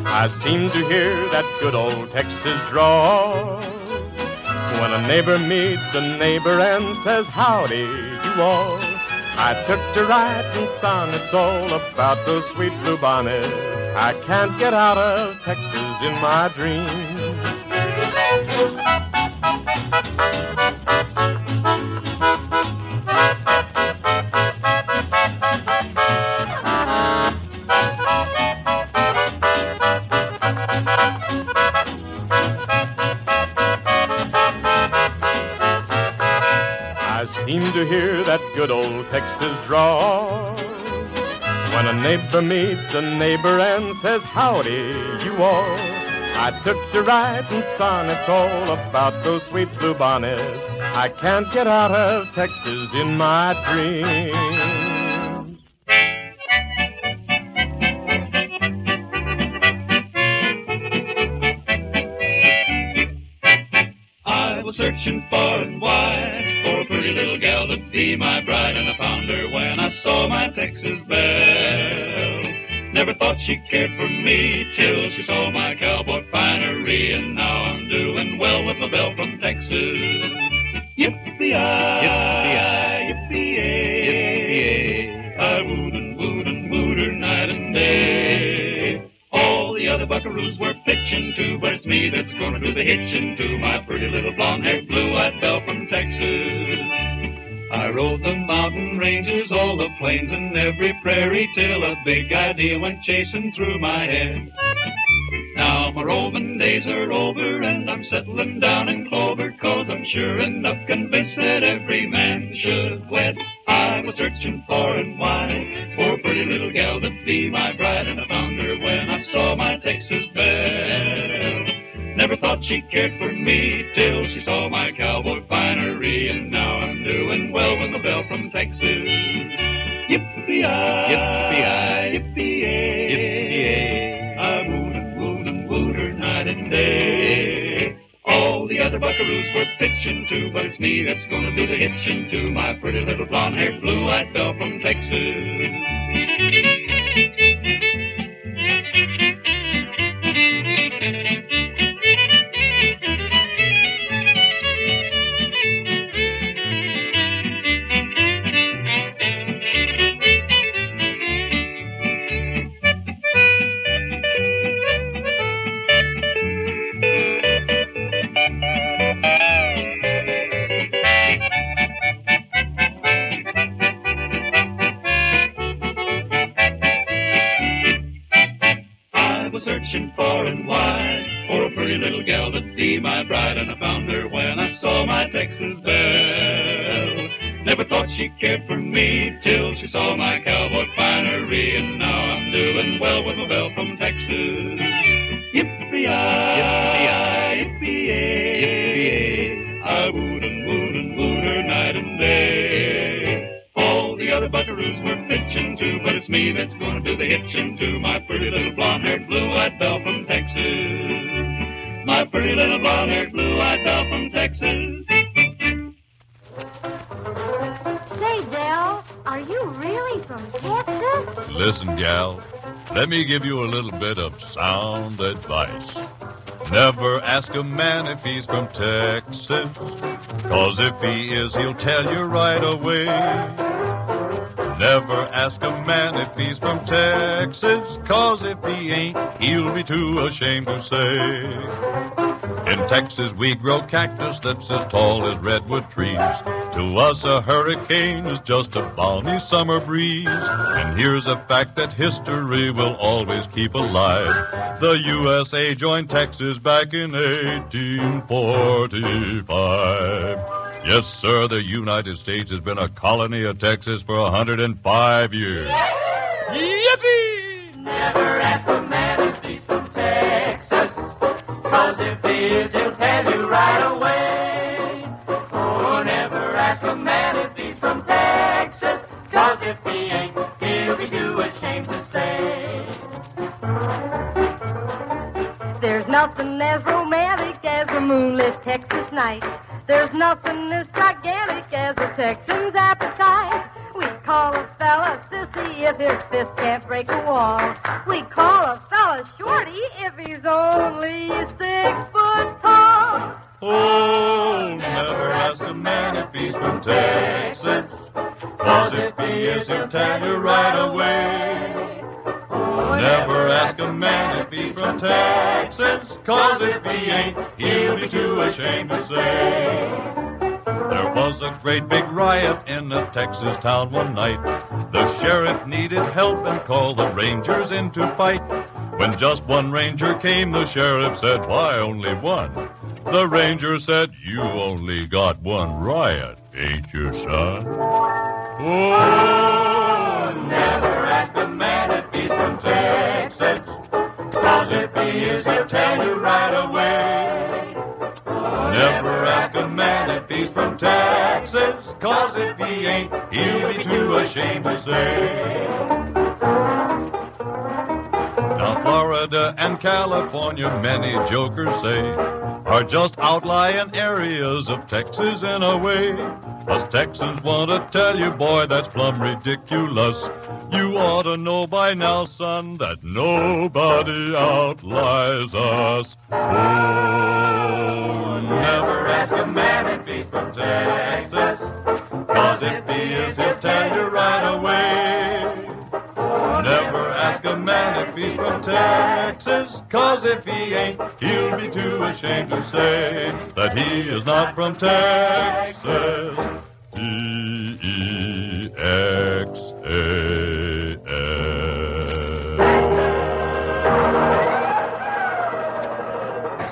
I seem to hear that good old Texas drawl. When a neighbor meets a neighbor and says, Howdy, you all. I took to writing sonnets all about those sweet blue bonnets. I can't get out of Texas in my dreams. That good old Texas drawl. When a neighbor meets a neighbor and says, Howdy, you all. I took to writing sonnets all about those sweet blue bonnets. I can't get out of Texas in my dreams. I was searching far and wide when I saw my Texas belle. Never thought she cared for me till she saw my cowboy finery, and now I'm doing well with my belle from Texas. Yippee-yi, yippee-yi, I wooed and wooed and wooed her night and day. All the other buckaroos were pitching to, but it's me that's gonna do the hitching to my pretty little blonde-haired, blue-eyed belle from Texas. I rode the mountain ranges, all the plains, and every prairie till a big idea went chasing through my head. Now my roving days are over and I'm settling down in Clover, cause I'm sure enough convinced that every man should wed. I was searching far and wide for a pretty little gal to be my bride, and I found her when I saw my Texas belle. Never thought she cared for me till she saw my cowboy finery, and now I'm doing well with a belle from Texas. Yippee-yi, yippee-yi, yippee-yi, yippee-yi. I wooed and wooed and wooed her night and day. All the other buckaroos were pitching too, but it's me that's gonna do the hitching to my pretty little blonde-haired, blue-eyed belle from Texas. Pretty little gal to be my bride, and I found her when I saw my Texas belle. Never thought she cared for me till she saw my cowboy finery, and now I'm doing well with my belle from Texas. Yippee-yi, yippee-yi, yippee I wooed and wooed and wooed her night and day. All the other buckaroos were pitching too, but it's me that's gonna do the hitching to my pretty little blonde-haired, blue-eyed belle from Texas. My pretty little blonde-haired, blue-eyed belle from Texas. Say, Dell, are you really from Texas? Listen, gal, let me give you a little bit of sound advice. Never ask a man if he's from Texas, cause if he is, he'll tell you right away. Never ask a man if he's from Texas, cause if he ain't, he'll be too ashamed to say. In Texas, we grow cactus that's as tall as redwood trees. To us, a hurricane is just a balmy summer breeze. And here's a fact that history will always keep alive. The USA joined Texas back in 1845. Yes, sir, the United States has been a colony of Texas for 105 years. Yippee! Never ask if he ain't, he'll be too ashamed to say. There's nothing as romantic as a moonlit Texas night. There's nothing as gigantic as a Texan's appetite. We call a fella sissy if his fist can't break a wall. We call a fella shorty if he's only six foot tall. Oh, never ask a man if he's from Texas. Cause if he is, he'll you right away. Never ask a man if he's from Texas. Cause if he ain't, he'll be too ashamed to say. There was a great big riot in a Texas town one night. The sheriff needed help and called the rangers in to fight. When just one ranger came, the sheriff said, Why only one? The ranger said, You only got one riot, ain't you, son? Oh, never ask a man if he's from Texas. Cause if he is, he'll tell you right away. Never ask a man if he's from Texas, cause if he ain't, he'll be too ashamed to say. And California, many jokers say, are just outlying areas of Texas in a way. Us Texans want to tell you, boy, that's plumb ridiculous. You ought to know by now, son, that nobody outlies us. Oh, never ask a man if he's from Texas, Texas, cause if he ain't, he'll be too ashamed to say that he is not from Texas. T-E-X-A-S.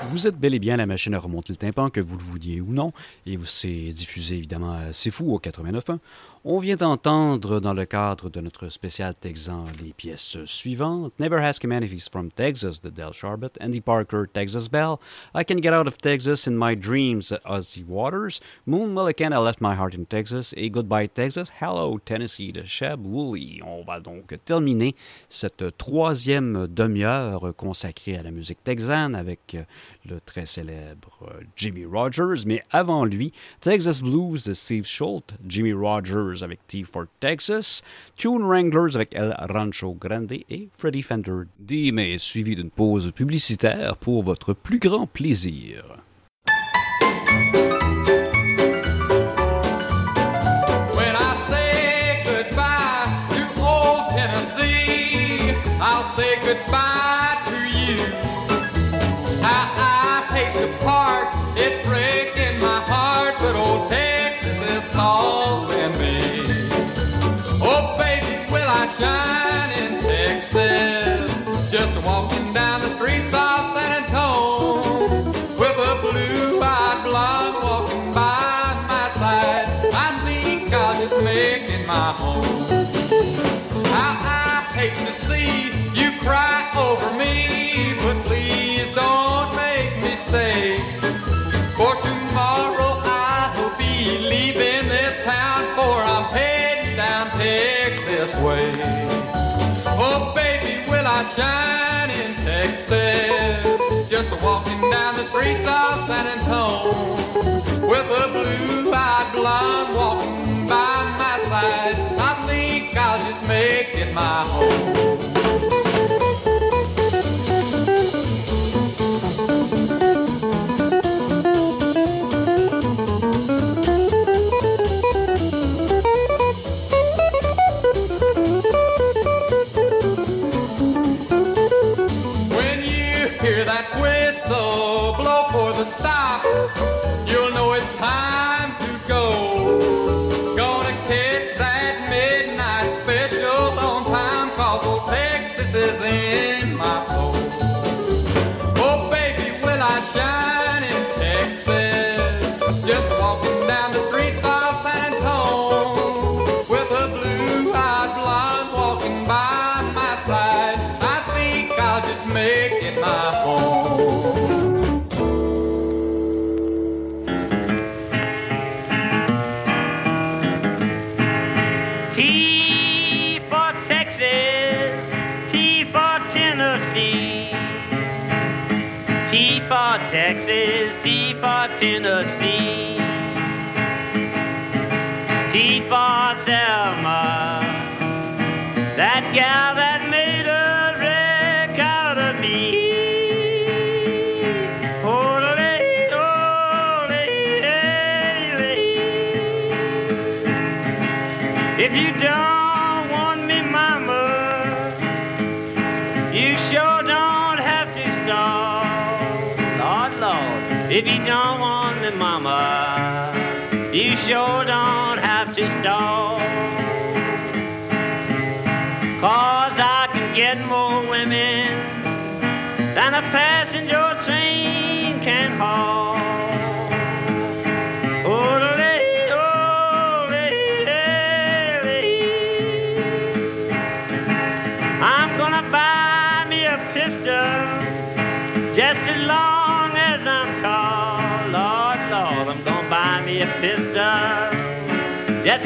Vous êtes bel et bien la machine à remonter le tympan, que vous le vouliez ou non, et vous c'est diffusé évidemment C'est Fou au 89.1. On vient d'entendre dans le cadre de notre spécial Texan les pièces suivantes Never Ask a Man If He's From Texas de Del Sharbutt, Andy Parker, Texas Belle, I Can Get Out of Texas in My Dreams, Ozzy Waters, Moon Mullican, I Left My Heart in Texas, et Goodbye Texas, Hello Tennessee de Sheb Woolley. On va donc terminer cette troisième demi-heure consacrée à la musique texane avec le très célèbre Jimmy Rogers, mais avant lui, Texas Blues de Steve Schultz, Jimmy Rogers avec T for Texas, Tune Wranglers avec El Rancho Grande et Freddie Fender D, mais suivi d'une pause publicitaire pour votre plus grand plaisir. that in Texas. Just walking down the streets of San Antonio with a blue-eyed blonde walking by my side. I think I'll just make it my home.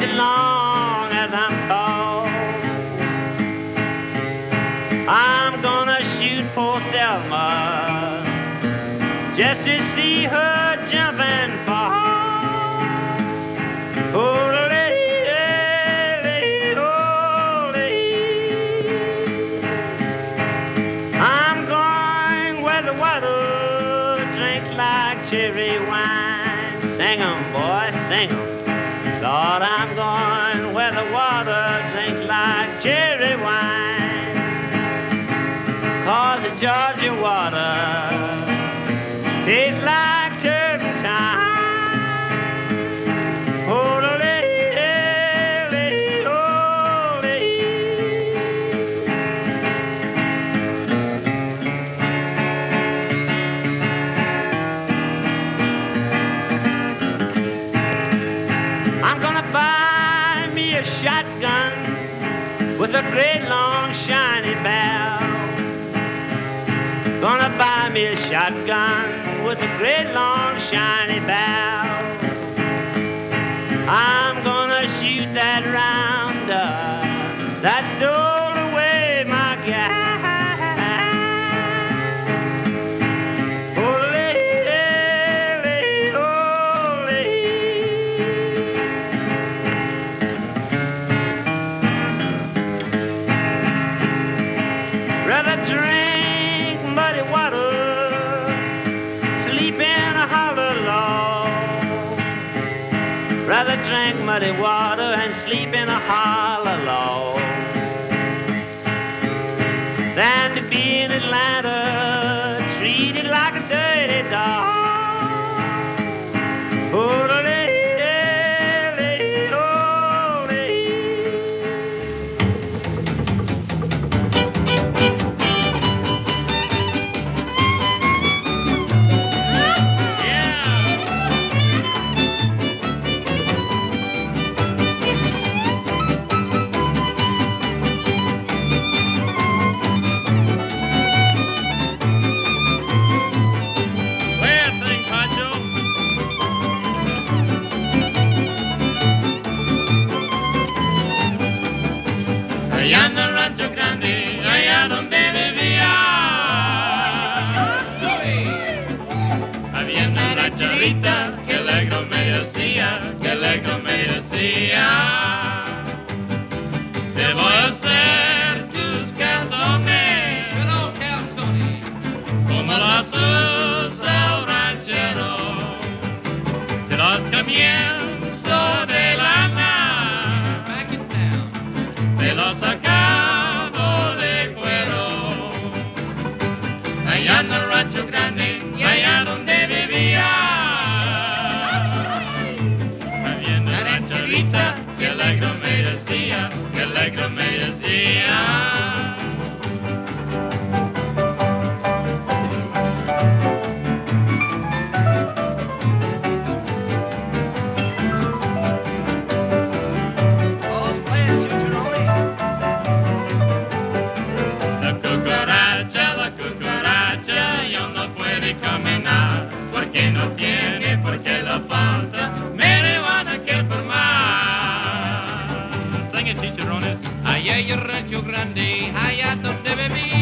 as long as I'm tall. I'm gonna shoot for Selma just to see her jump and fall. Oh, lady, oh, lady, I'm going where the water drinks like cherry wine. Sing 'em, boy, sing 'em. Lord, I'm going where the water drinks like cherry wine. Cause the Georgia water tastes like great long shiny bow. somebody que chicharrones, allá en el Rancho Grande, allá donde bebí.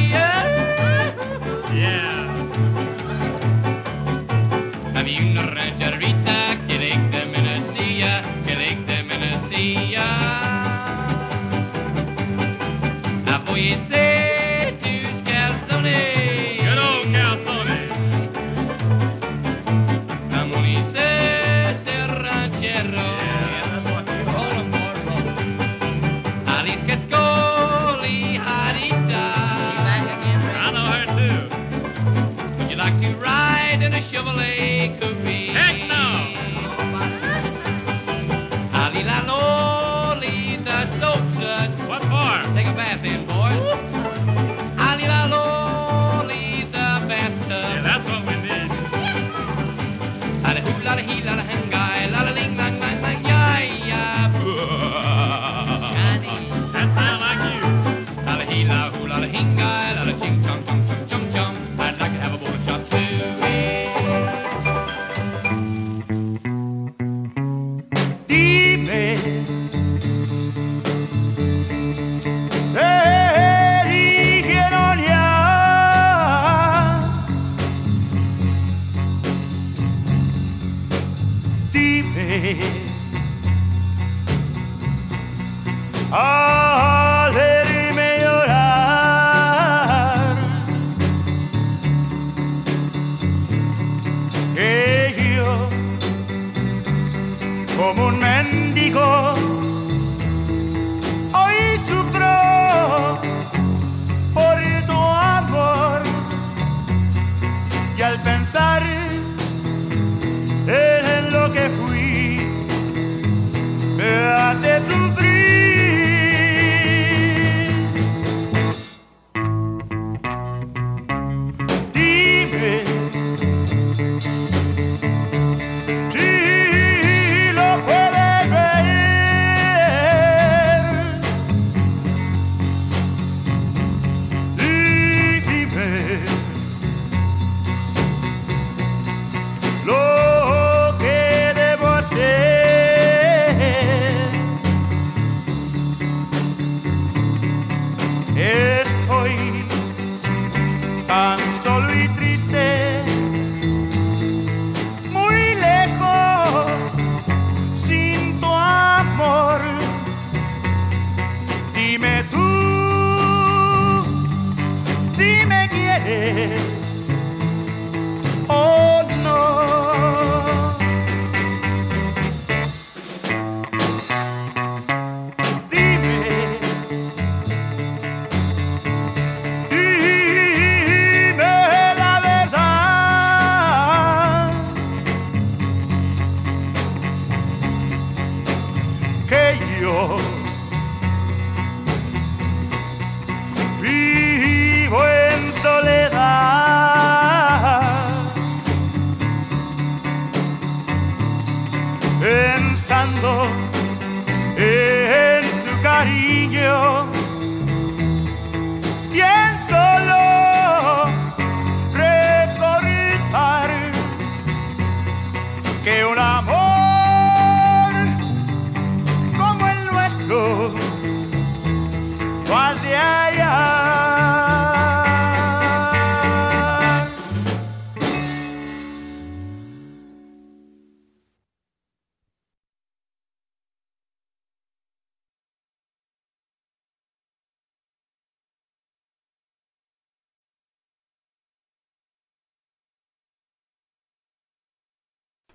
amarillo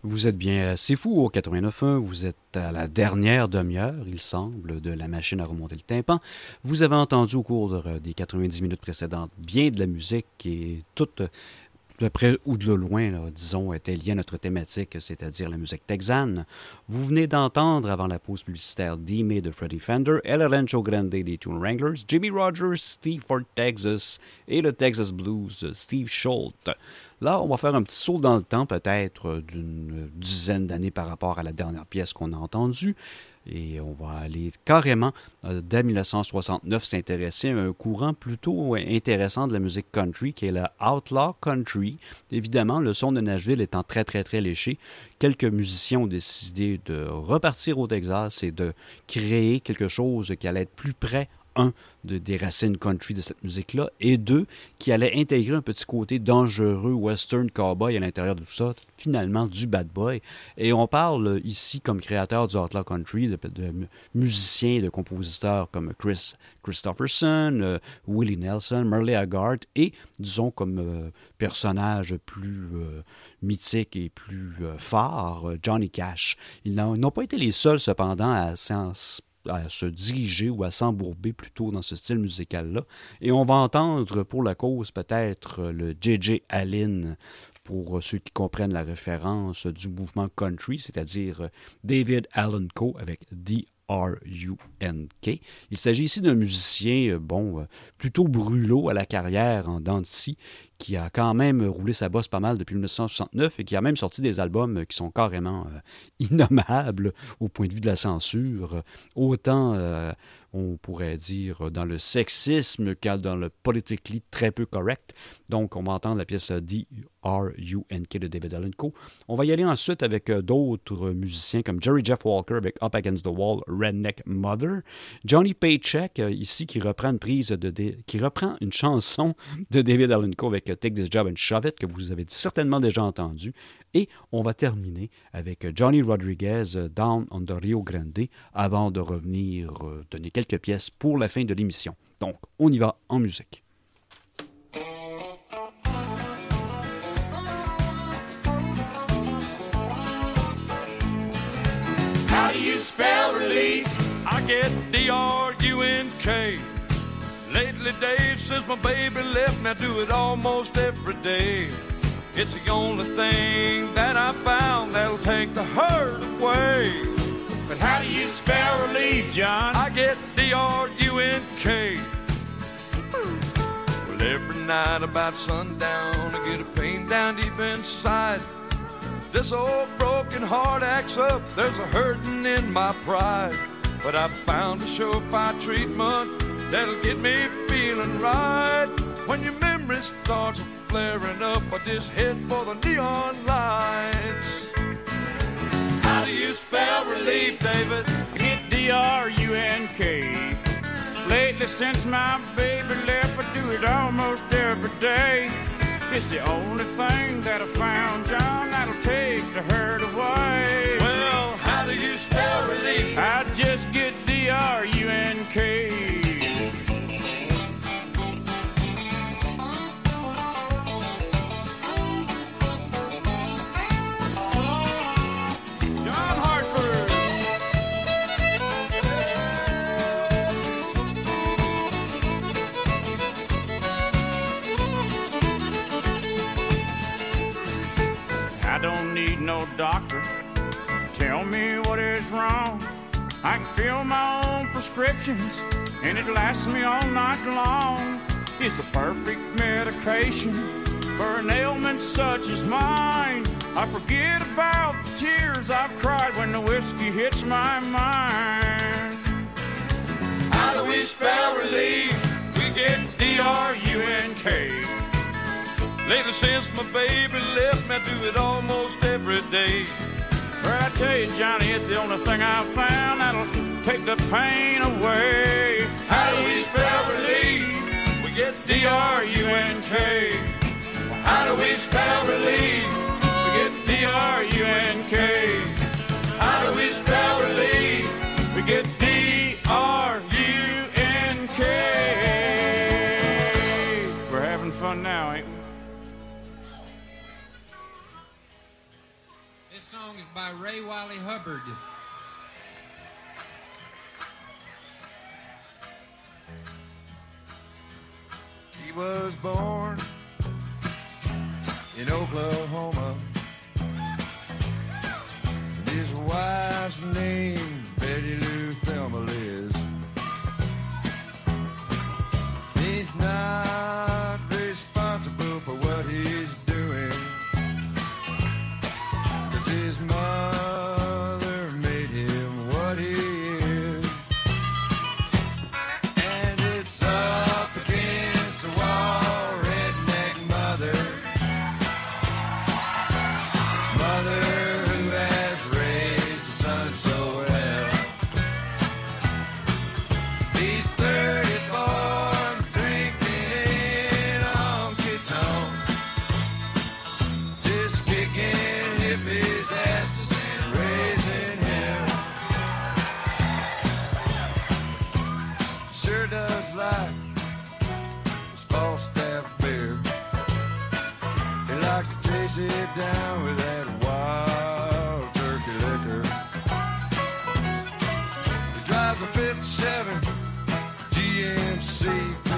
Vous êtes bien, c'est fou au 89.1. Vous êtes à la dernière demi-heure, il semble, de la machine à remonter le tympan. Vous avez entendu au cours de- des 90 minutes précédentes bien de la musique et toute, de près ou de loin, disons, était liée à notre thématique, c'est-à-dire la musique texane. Vous venez d'entendre, avant la pause publicitaire, D-May de Freddie Fender, El Rancho Grande des Tune Wranglers, Jimmy Rogers, Steve for Texas et le Texas Blues Steve Schultz. Là, on va faire un petit saut dans le temps, peut-être euh, d'une dizaine d'années par rapport à la dernière pièce qu'on a entendue. Et on va aller carrément, euh, dès 1969, s'intéresser à un courant plutôt intéressant de la musique country, qui est le outlaw country. Évidemment, le son de Nashville étant très, très, très léché, quelques musiciens ont décidé de repartir au Texas et de créer quelque chose qui allait être plus près, un, de, des racines country de cette musique-là, et deux, qui allait intégrer un petit côté dangereux western cowboy à l'intérieur de tout ça, finalement du bad boy. Et on parle ici comme créateur du outlaw country de, musiciens et de compositeurs comme Chris Christopherson, euh, Willie Nelson, Merle Haggard et disons comme euh, personnage plus euh, mythique et plus euh, fort, euh, Johnny Cash. Ils n'ont pas été les seuls cependant à s'en à se diriger ou à s'embourber plutôt dans ce style musical-là. Et on va entendre pour la cause peut-être le J.J. Allen pour ceux qui comprennent la référence du mouvement country, c'est-à-dire David Allen Co. avec D-R-U-N-K. Il s'agit ici d'un musicien, euh, bon, euh, plutôt brûlot à la carrière en dents qui a quand même roulé sa bosse pas mal depuis 1969 et qui a même sorti des albums qui sont carrément euh, innommables au point de vue de la censure. Autant, euh, on pourrait dire, dans le sexisme qu'à dans le politically très peu correct. Donc, on va entendre la pièce D-R-U-N-K de David Allen Co. On va y aller ensuite avec euh, d'autres musiciens comme Jerry Jeff Walker avec Up Against the Wall, Redneck Mother. Johnny Paycheck, euh, ici, qui reprend une chanson de David Allen Co. avec euh, Take This Job and Shove It, que vous avez certainement déjà entendu. Et on va terminer avec Johnny Rodriguez, Down on the Rio Grande, avant de revenir donner quelques pièces pour la fin de l'émission. Donc, on y va en musique. Spell relief? I get D-R-U-N-K. Lately, Dave, since my baby left me, I do it almost every day. It's the only thing that I found that'll take the hurt away. But how do you spell relief, John? I get D-R-U-N-K. Well, every night about sundown, I get a pain down deep inside. This old broken heart acts up. There's a hurting in my pride. But I found a surefire treatment that'll get me feeling right. When your memory starts flaring up, I just head for the neon lights. How do you spell relief, David? Get D-R-U-N-K. Lately, since my baby left, I do it almost every day. It's the only thing that I found, John, that'll take the hurt away. Well, how do you spell relief? I just get D-R-U-N-K. Doctor. Tell me what is wrong. I can fill my own prescriptions, and it lasts me all night long. It's the perfect medication for an ailment such as mine. I forget about the tears I've cried when the whiskey hits my mind. How do we spell relief? We get D-R-U-N-K. Lately, since my baby left me, I do it almost every day. Where I tell you, Johnny, it's the only thing I've found that'll take the pain away. How do we spell relief? We get D-R-U-N-K. How do we spell relief? We get D-R-U-N-K. How do we spell relief? We get by Ray Wylie Hubbard. He was born in Oklahoma. And his wife's name Betty Lou Thelma is. He's not drives a 57 GMC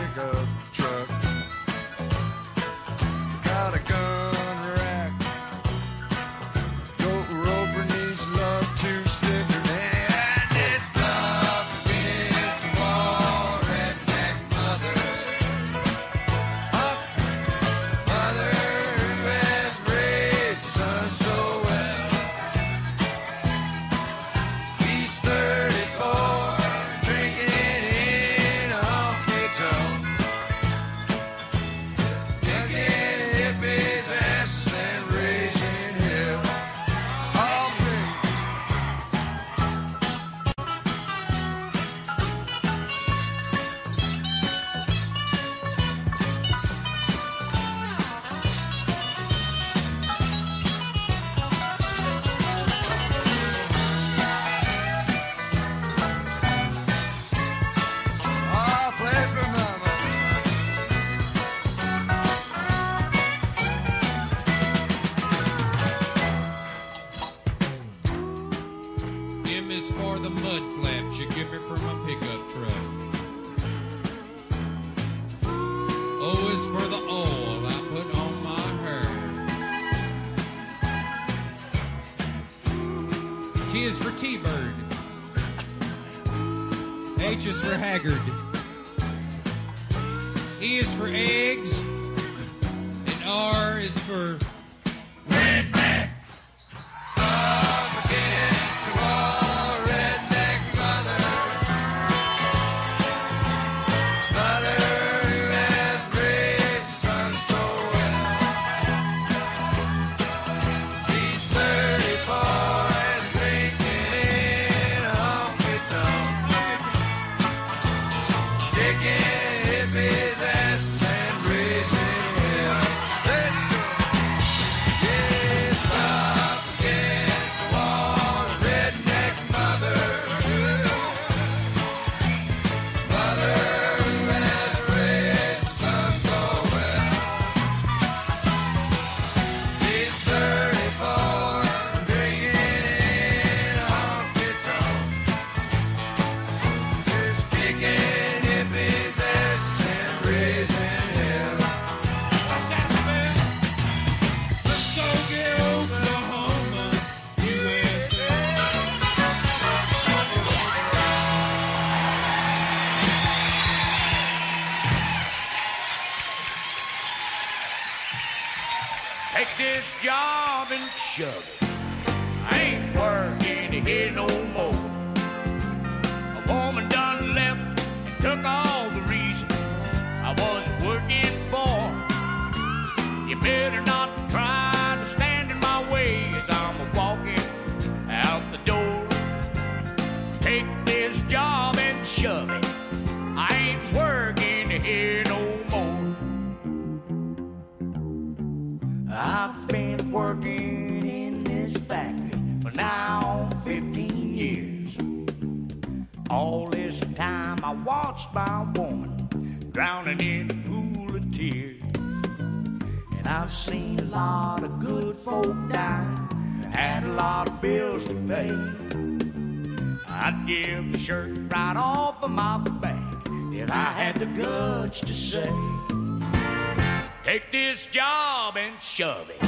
All this time I watched my woman drowning in a pool of tears. And I've seen a lot of good folk die, had a lot of bills to pay. I'd give the shirt right off of my back if I had the guts to say, Take this job and shove it.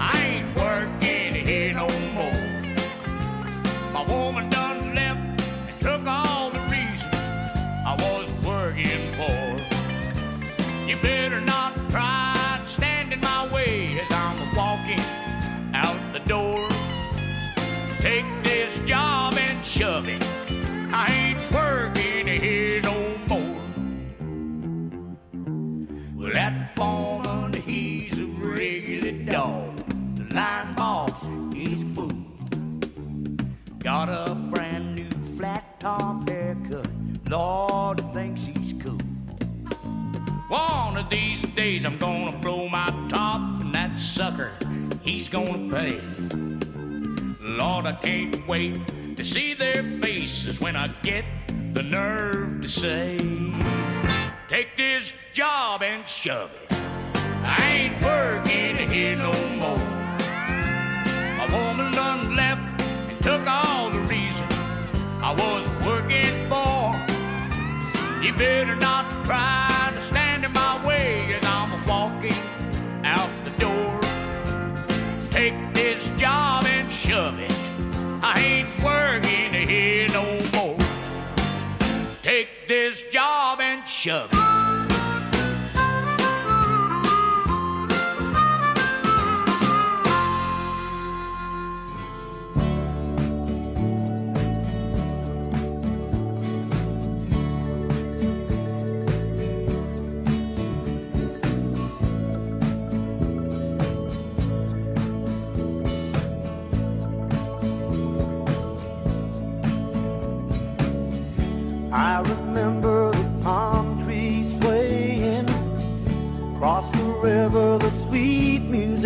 I ain't working here no more. My woman these days I'm gonna blow my top, and that sucker, he's gonna pay. Lord, I can't wait to see their faces when I get the nerve to say, Take this job and shove it. I ain't working here no more. A woman done left and took all the reason I was working for. You better not try shove. I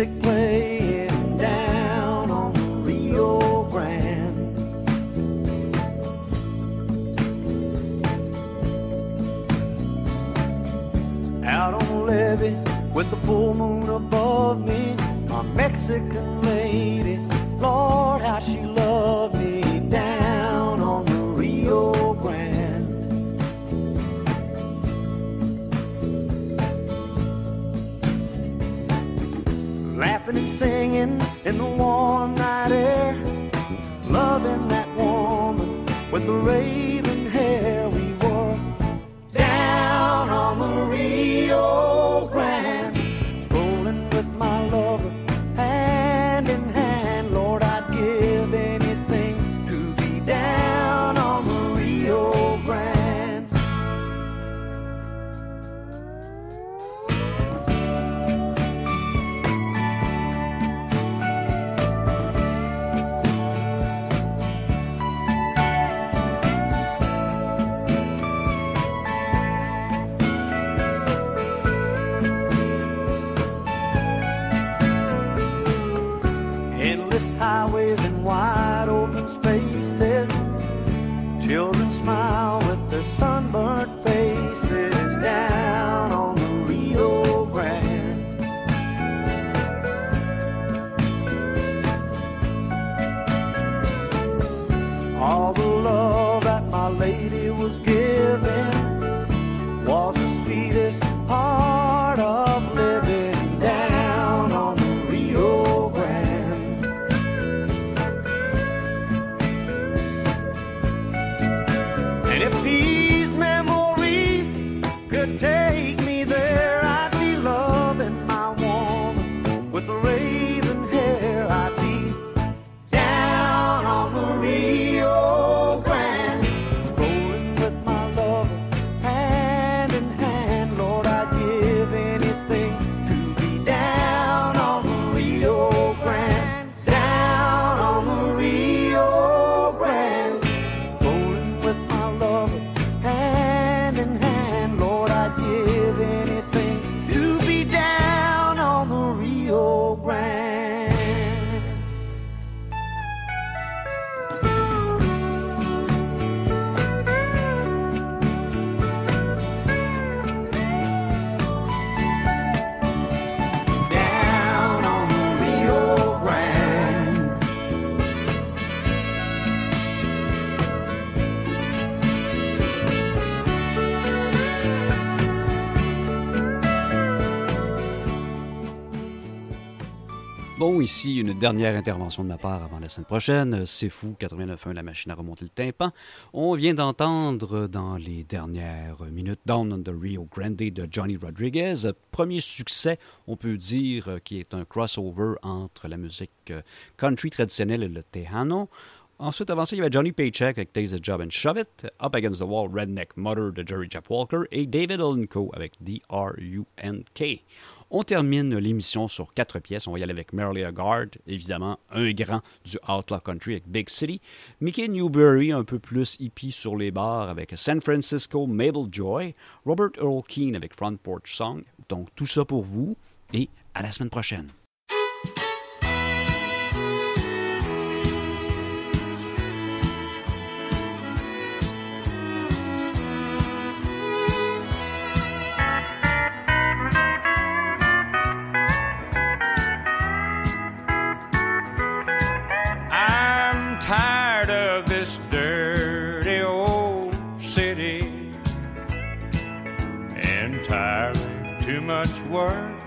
music playing down on Rio Grande. Out on levee with the full moon above me, my Mexican lady, Lord, singing in the warm night air, loving that woman with the raven ici, une dernière intervention de ma part avant la semaine prochaine. C'est fou, 89.1, la machine à remonter le tympan. On vient d'entendre dans les dernières minutes Down on the Rio Grande de Johnny Rodriguez. Premier succès, on peut dire, qui est un crossover entre la musique euh, country traditionnelle et le tejano. Ensuite, avant ça, il y avait Johnny Paycheck avec Takes a Job and Shove It, Up Against the Wall, Redneck Mother de Jerry Jeff Walker et David Co. avec D-R-U-N-K. On termine l'émission sur quatre pièces. On va y aller avec Merle Guard, évidemment, un grand du Outlaw Country avec Big City. Mickey Newberry, un peu plus hippie sur les bars avec San Francisco, Mabel Joy. Robert Earl Keane avec Front Porch Song. Donc, tout ça pour vous et à la semaine prochaine. Work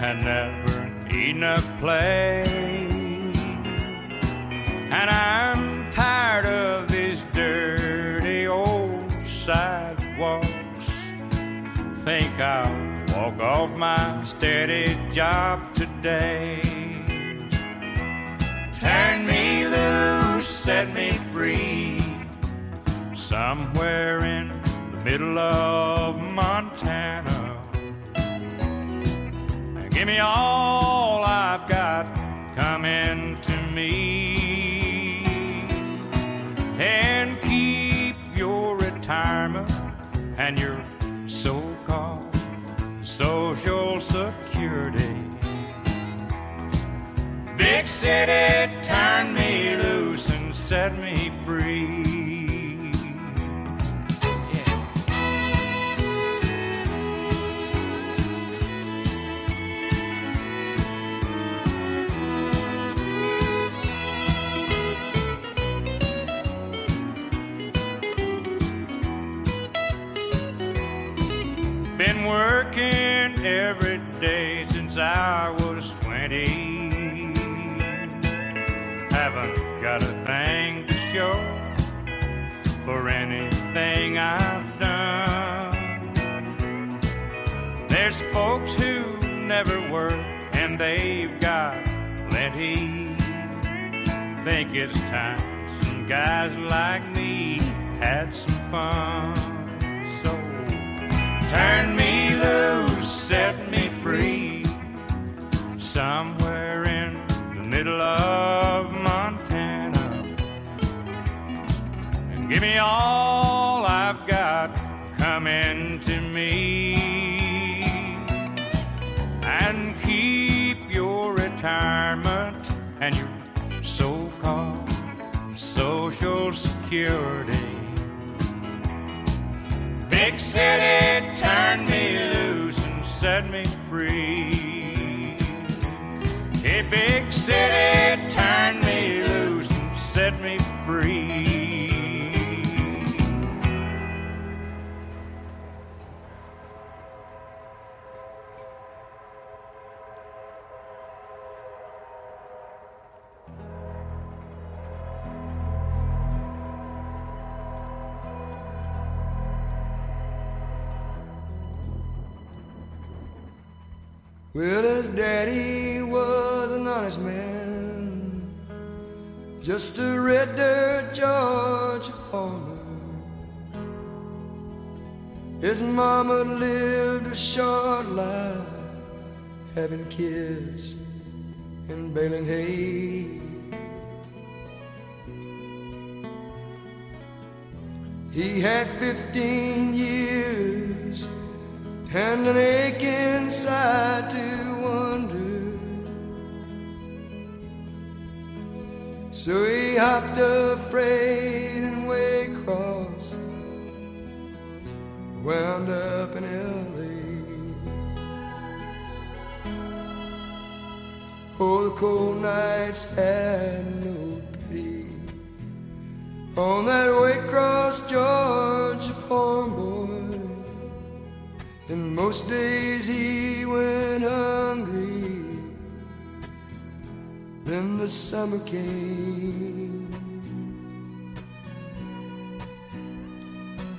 and never enough play. And I'm tired of these dirty old sidewalks. Think I'll walk off my steady job today. Turn me loose, set me free. Somewhere in the middle of Montana. Give me all I've got coming to me. And keep your retirement and your so called social security. Big city, turn me loose and set me free. Day since I was 20. Haven't got a thing to show for anything I've done. There's folks who never work and they've got plenty. Think it's time some guys like me had some fun. So turn me loose, set me free. Somewhere in the middle of Montana. And give me all I've got coming to me. And keep your retirement and your so called social security. Big city, turn me loose set me free. Hey, big city, turn me loose and set me free. Well, his daddy was an honest man, just a red dirt Georgia farmer. His mama lived a short life, having kids and baling hay. He had 15 years and an ache inside to wonder. So he hopped a freight and way across, wound up in L.A. Oh, the cold nights had no pity on that Waycross, Georgia farm boy. And most days he went hungry Then the summer came.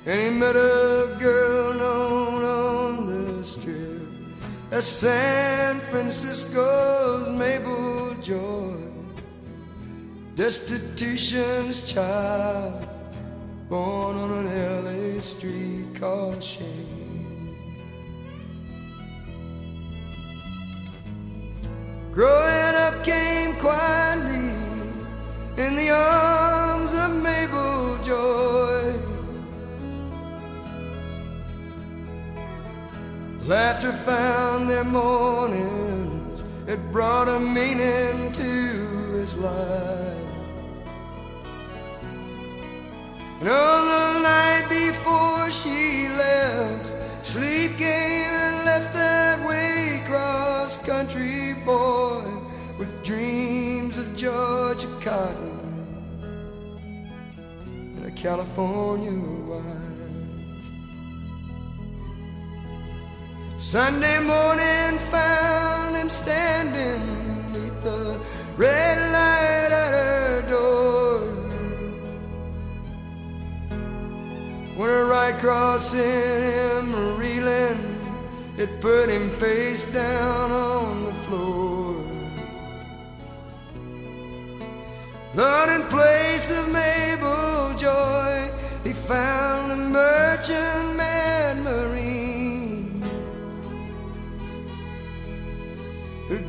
And he met a girl known on the strip as San Francisco's Mabel Joy, destitution's child, born on an LA street called Shame. Laughter found their mornings, it brought a meaning to his life. And on the night before she left, sleep came and left that Waycross country boy with dreams of Georgia cotton and a California wife. Sunday morning found him standing neath the red light at her door. When a right cross in him reeling, it put him face down on the floor. Lord, in place of Mabel Joy, he found a merchantman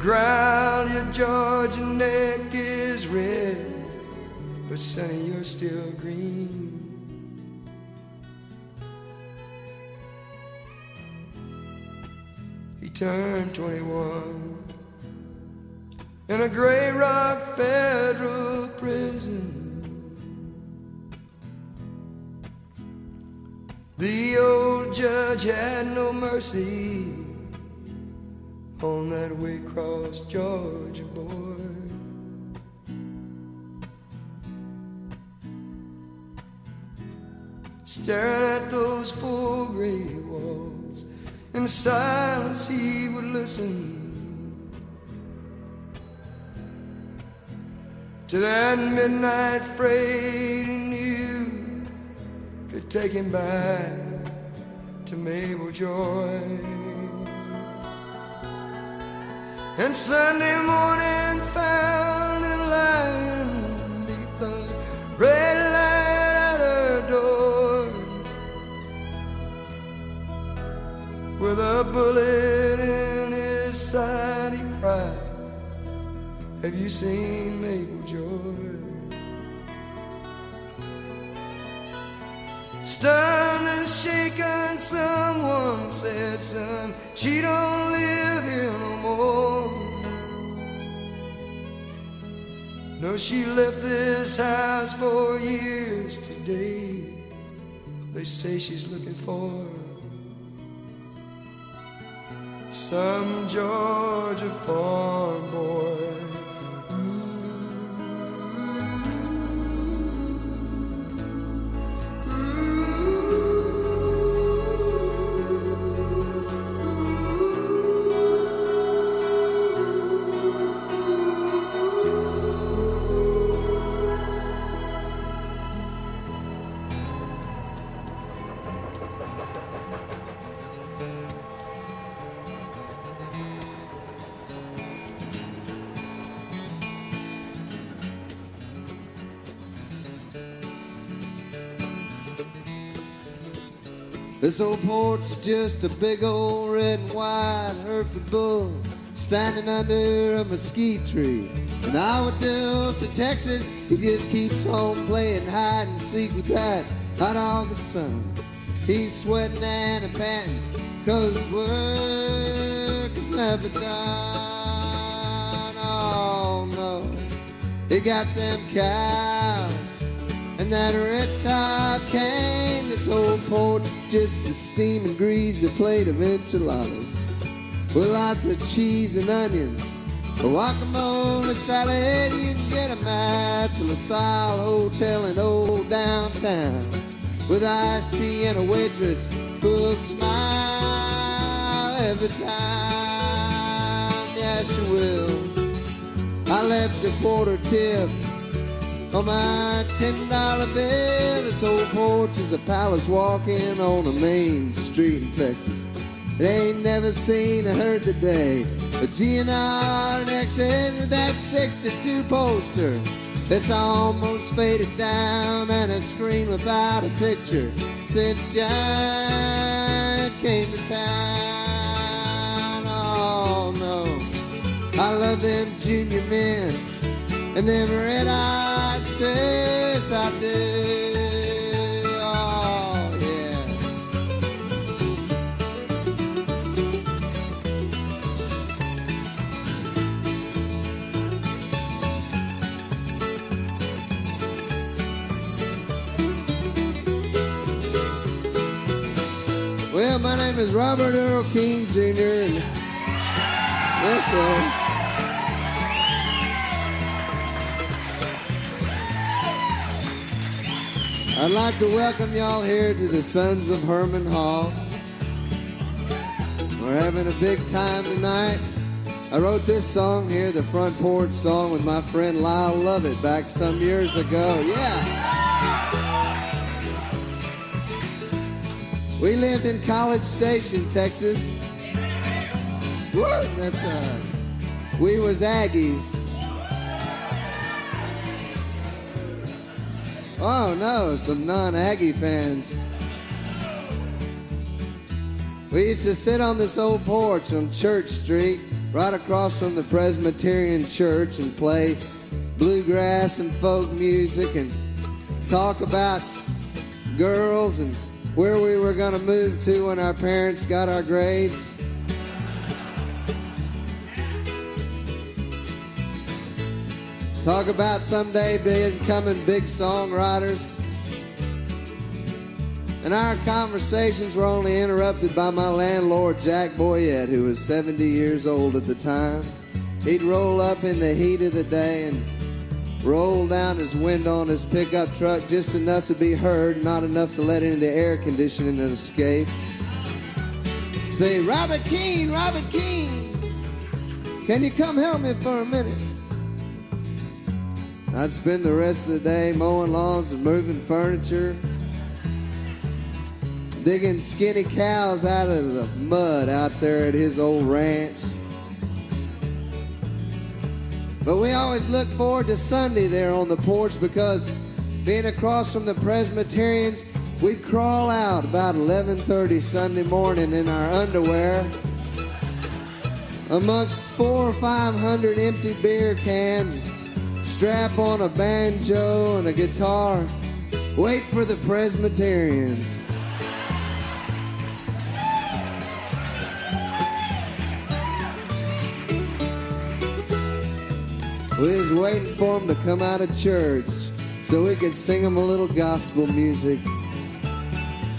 who growled, Your Georgia neck is red, but Sonny, you're still green. He turned 21 in a gray rock federal prison. The old judge had no mercy on that way Waycross, Georgia boy. Staring at those four gray walls, in silence he would listen to that midnight freight he knew could take him back to Mabel Joy. And Sunday morning found him lying beneath the red light at her door with a bullet in his side. He cried, Have you seen Mabel Joy? Stunned and shaken, someone said, Son, she don't live here no more. No, she left this house for years today. They say she's looking for some Georgia farm boy. This old porch is just a big old red and white Hereford bull standing under a mesquite tree. And Awadills to Texas, he just keeps on playing hide and seek with that hot August sun. He's sweating and a panting, cause work is never done. Oh no, he got them cows and that red top cane. This old porch just a steaming greasy plate of enchiladas with lots of cheese and onions. A guacamole salad, you can get 'em at the LaSalle Hotel in old downtown with iced tea and a waitress who'll smile every time. Yeah, she will. I left a quarter tip on my ten dollar bill. This old porch is a palace walking on a main street in Texas. It ain't never seen or heard the day. GNR and XS with that 62 poster. It's almost faded down and a screen without a picture since John came to town. Oh no, I love them junior mints and them red-eyed strips. I do. Oh yeah. Well, my name is Robert Earl Keen Jr. And yes, I'd like to welcome y'all here to the Sons of Herman Hall. We're having a big time tonight. I wrote this song here, the front porch song, with my friend Lyle Lovett back some years ago. Yeah. We lived in College Station, Texas. Woo, that's right. We was Aggies. Oh no, some non-Aggie fans. We used to sit on this old porch on Church Street, right across from the Presbyterian Church, and play bluegrass and folk music and talk about girls and where we were going to move to when our parents got our grades. Talk about someday becoming big songwriters. And our conversations were only interrupted by my landlord, Jack Boyette, who was 70 years old at the time. He'd roll up in the heat of the day and roll down his window on his pickup truck just enough to be heard, not enough to let in the air conditioning and escape. Say, Robert Keen, Robert Keen, can you come help me for a minute? I'd spend the rest of the day mowing lawns and moving furniture, digging skinny cows out of the mud out there at his old ranch. But we always look forward to Sunday there on the porch because being across from the Presbyterians, we'd crawl out about 11:30 Sunday morning in our underwear amongst four or five hundred empty beer cans, strap on a banjo and a guitar, wait for the Presbyterians. We was waiting for them to come out of church so we could sing them a little gospel music,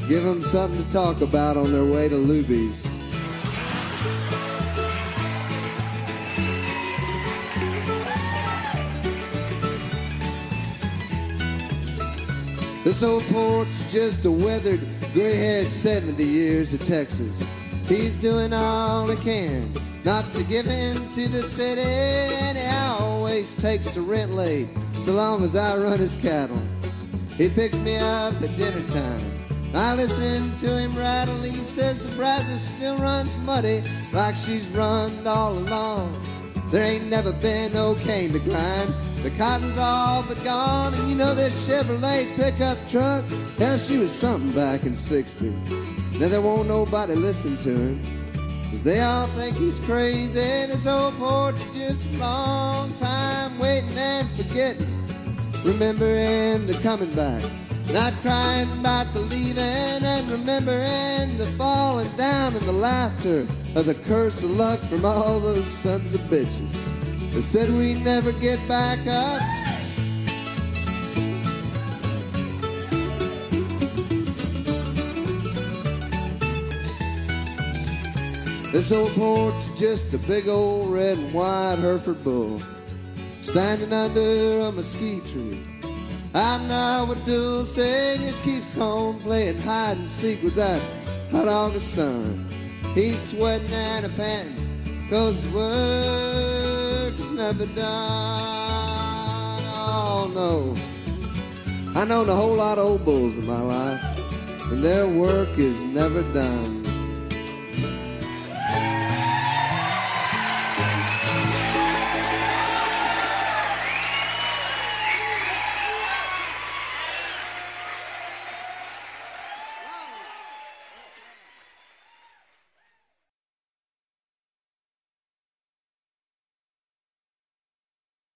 give them something to talk about on their way to Luby's. This old porch is just a weathered, gray-haired 70 years of Texas. He's doing all he can not to give in to the city, and he always takes the rent late so long as I run his cattle. He picks me up at dinner time. I listen to him rattle. He says the Brazos still runs muddy like she's run all along. There ain't never been no cane to grind. The cotton's all but gone, and you know this Chevrolet pickup truck, hell, she was something back in 60. Now there won't nobody listen to him. Cause they all think he's crazy. This old porch just a long time waiting and forgetting. Remembering the coming back. Not crying about the leaving and remembering the falling down and the laughter of the curse of luck from all those sons of bitches that said we never get back up. This old porch is just a big old red and white Hereford bull standing under a mesquite tree. I know what Dulce just keeps home playing hide and seek with that hot August sun. He's sweating and a panting cause work is never done. Oh no. I known a whole lot of old bulls in my life, and their work is never done.